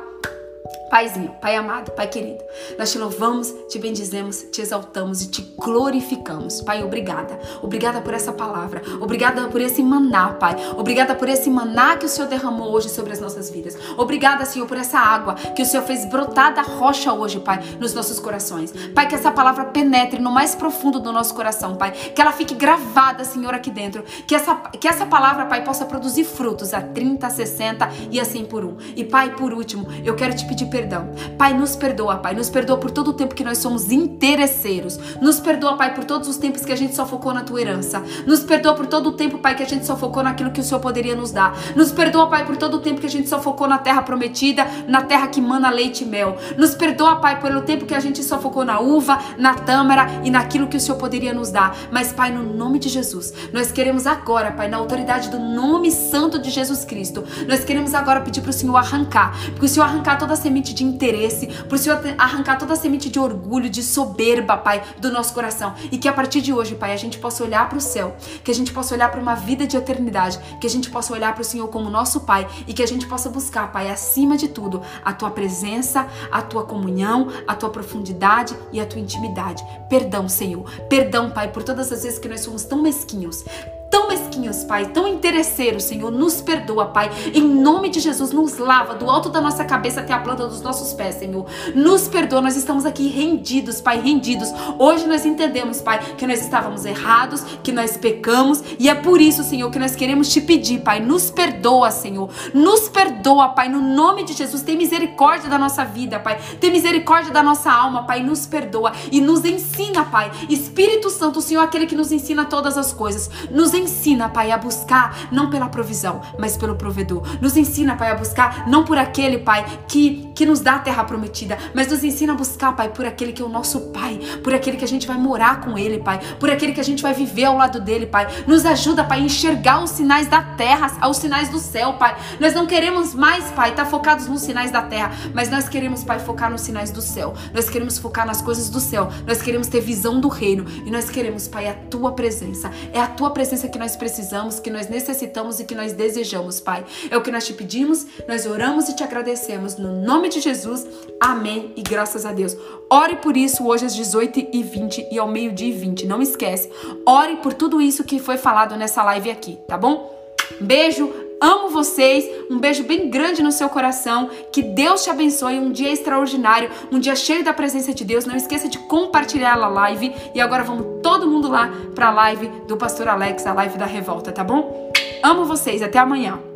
Paizinho, Pai amado, Pai querido, nós te louvamos, te bendizemos, te exaltamos e te glorificamos. Pai, obrigada. Obrigada por essa palavra. Obrigada por esse maná, Pai. Obrigada por esse maná que o Senhor derramou hoje sobre as nossas vidas. Obrigada, Senhor, por essa água que o Senhor fez brotar da rocha hoje, Pai, nos nossos corações. Pai, que essa palavra penetre no mais profundo do nosso coração, Pai. Que ela fique gravada, Senhor, aqui dentro. Que essa, que essa palavra, Pai, possa produzir frutos a 30, a 60 e assim por um. E, Pai, por último, eu quero te pedir perdão. Pai, nos perdoa, Pai. Nos perdoa por todo o tempo que nós somos interesseiros. Nos perdoa, Pai, por todos os tempos que a gente só focou na tua herança. Nos perdoa por todo o tempo, Pai, que a gente só focou naquilo que o Senhor poderia nos dar. Nos perdoa, Pai, por todo o tempo que a gente só focou na terra prometida, na terra que mana leite e mel. Nos perdoa, Pai, pelo tempo que a gente só focou na uva, na tâmara e naquilo que o Senhor poderia nos dar. Mas, Pai, no nome de Jesus, nós queremos agora, Pai, na autoridade do nome santo de Jesus Cristo, nós queremos agora pedir para o Senhor arrancar, porque o Senhor arrancar toda a semente de interesse, para o Senhor arrancar toda a semente de orgulho, de soberba, Pai, do nosso coração. E que a partir de hoje, Pai, a gente possa olhar para o céu, que a gente possa olhar para uma vida de eternidade, que a gente possa olhar para o Senhor como nosso Pai e que a gente possa buscar, Pai, acima de tudo, a tua presença, a tua comunhão, a tua profundidade e a tua intimidade. Perdão, Senhor. Perdão, Pai, por todas as vezes que nós somos tão mesquinhos tão mesquinhos, Pai, tão interesseiros, Senhor. Nos perdoa, Pai. Em nome de Jesus, nos lava do alto da nossa cabeça até a planta dos nossos pés, Senhor. Nos perdoa, nós estamos aqui rendidos, Pai, rendidos. Hoje nós entendemos, Pai, que nós estávamos errados, que nós pecamos e é por isso, Senhor, que nós queremos te pedir, Pai, nos perdoa, Senhor. Nos perdoa, Pai, no nome de Jesus. Tem misericórdia da nossa vida, Pai. Tem misericórdia da nossa alma, Pai. Nos perdoa e nos ensina, Pai. Espírito Santo, o Senhor é aquele que nos ensina todas as coisas. Nos ensina, Pai, a buscar não pela provisão, mas pelo provedor. Nos ensina, Pai, a buscar não por aquele, Pai, que, que nos dá a terra prometida, mas nos ensina a buscar, Pai, por aquele que é o nosso Pai, por aquele que a gente vai morar com Ele, Pai, por aquele que a gente vai viver ao lado dele, Pai. Nos ajuda, Pai, a enxergar os sinais da terra, os sinais do céu, Pai. Nós não queremos mais, Pai, estar tá focados nos sinais da terra, mas nós queremos, Pai, focar nos sinais do céu. Nós queremos focar nas coisas do céu. Nós queremos ter visão do reino e nós queremos, Pai, a tua presença. É a tua presença que nós precisamos, que nós necessitamos e que nós desejamos, Pai. É o que nós te pedimos, nós oramos e te agradecemos. No nome de Jesus, amém e graças a Deus. Ore por isso hoje às 18h20 e ao meio-dia e 20. Não esquece. Ore por tudo isso que foi falado nessa live aqui, tá bom? Beijo, amo vocês. Um beijo bem grande no seu coração. Que Deus te abençoe. Um dia extraordinário, um dia cheio da presença de Deus. Não esqueça de compartilhar a live. E agora vamos todo mundo lá para a live do Pastor Alex, a live da revolta, tá bom? Amo vocês. Até amanhã.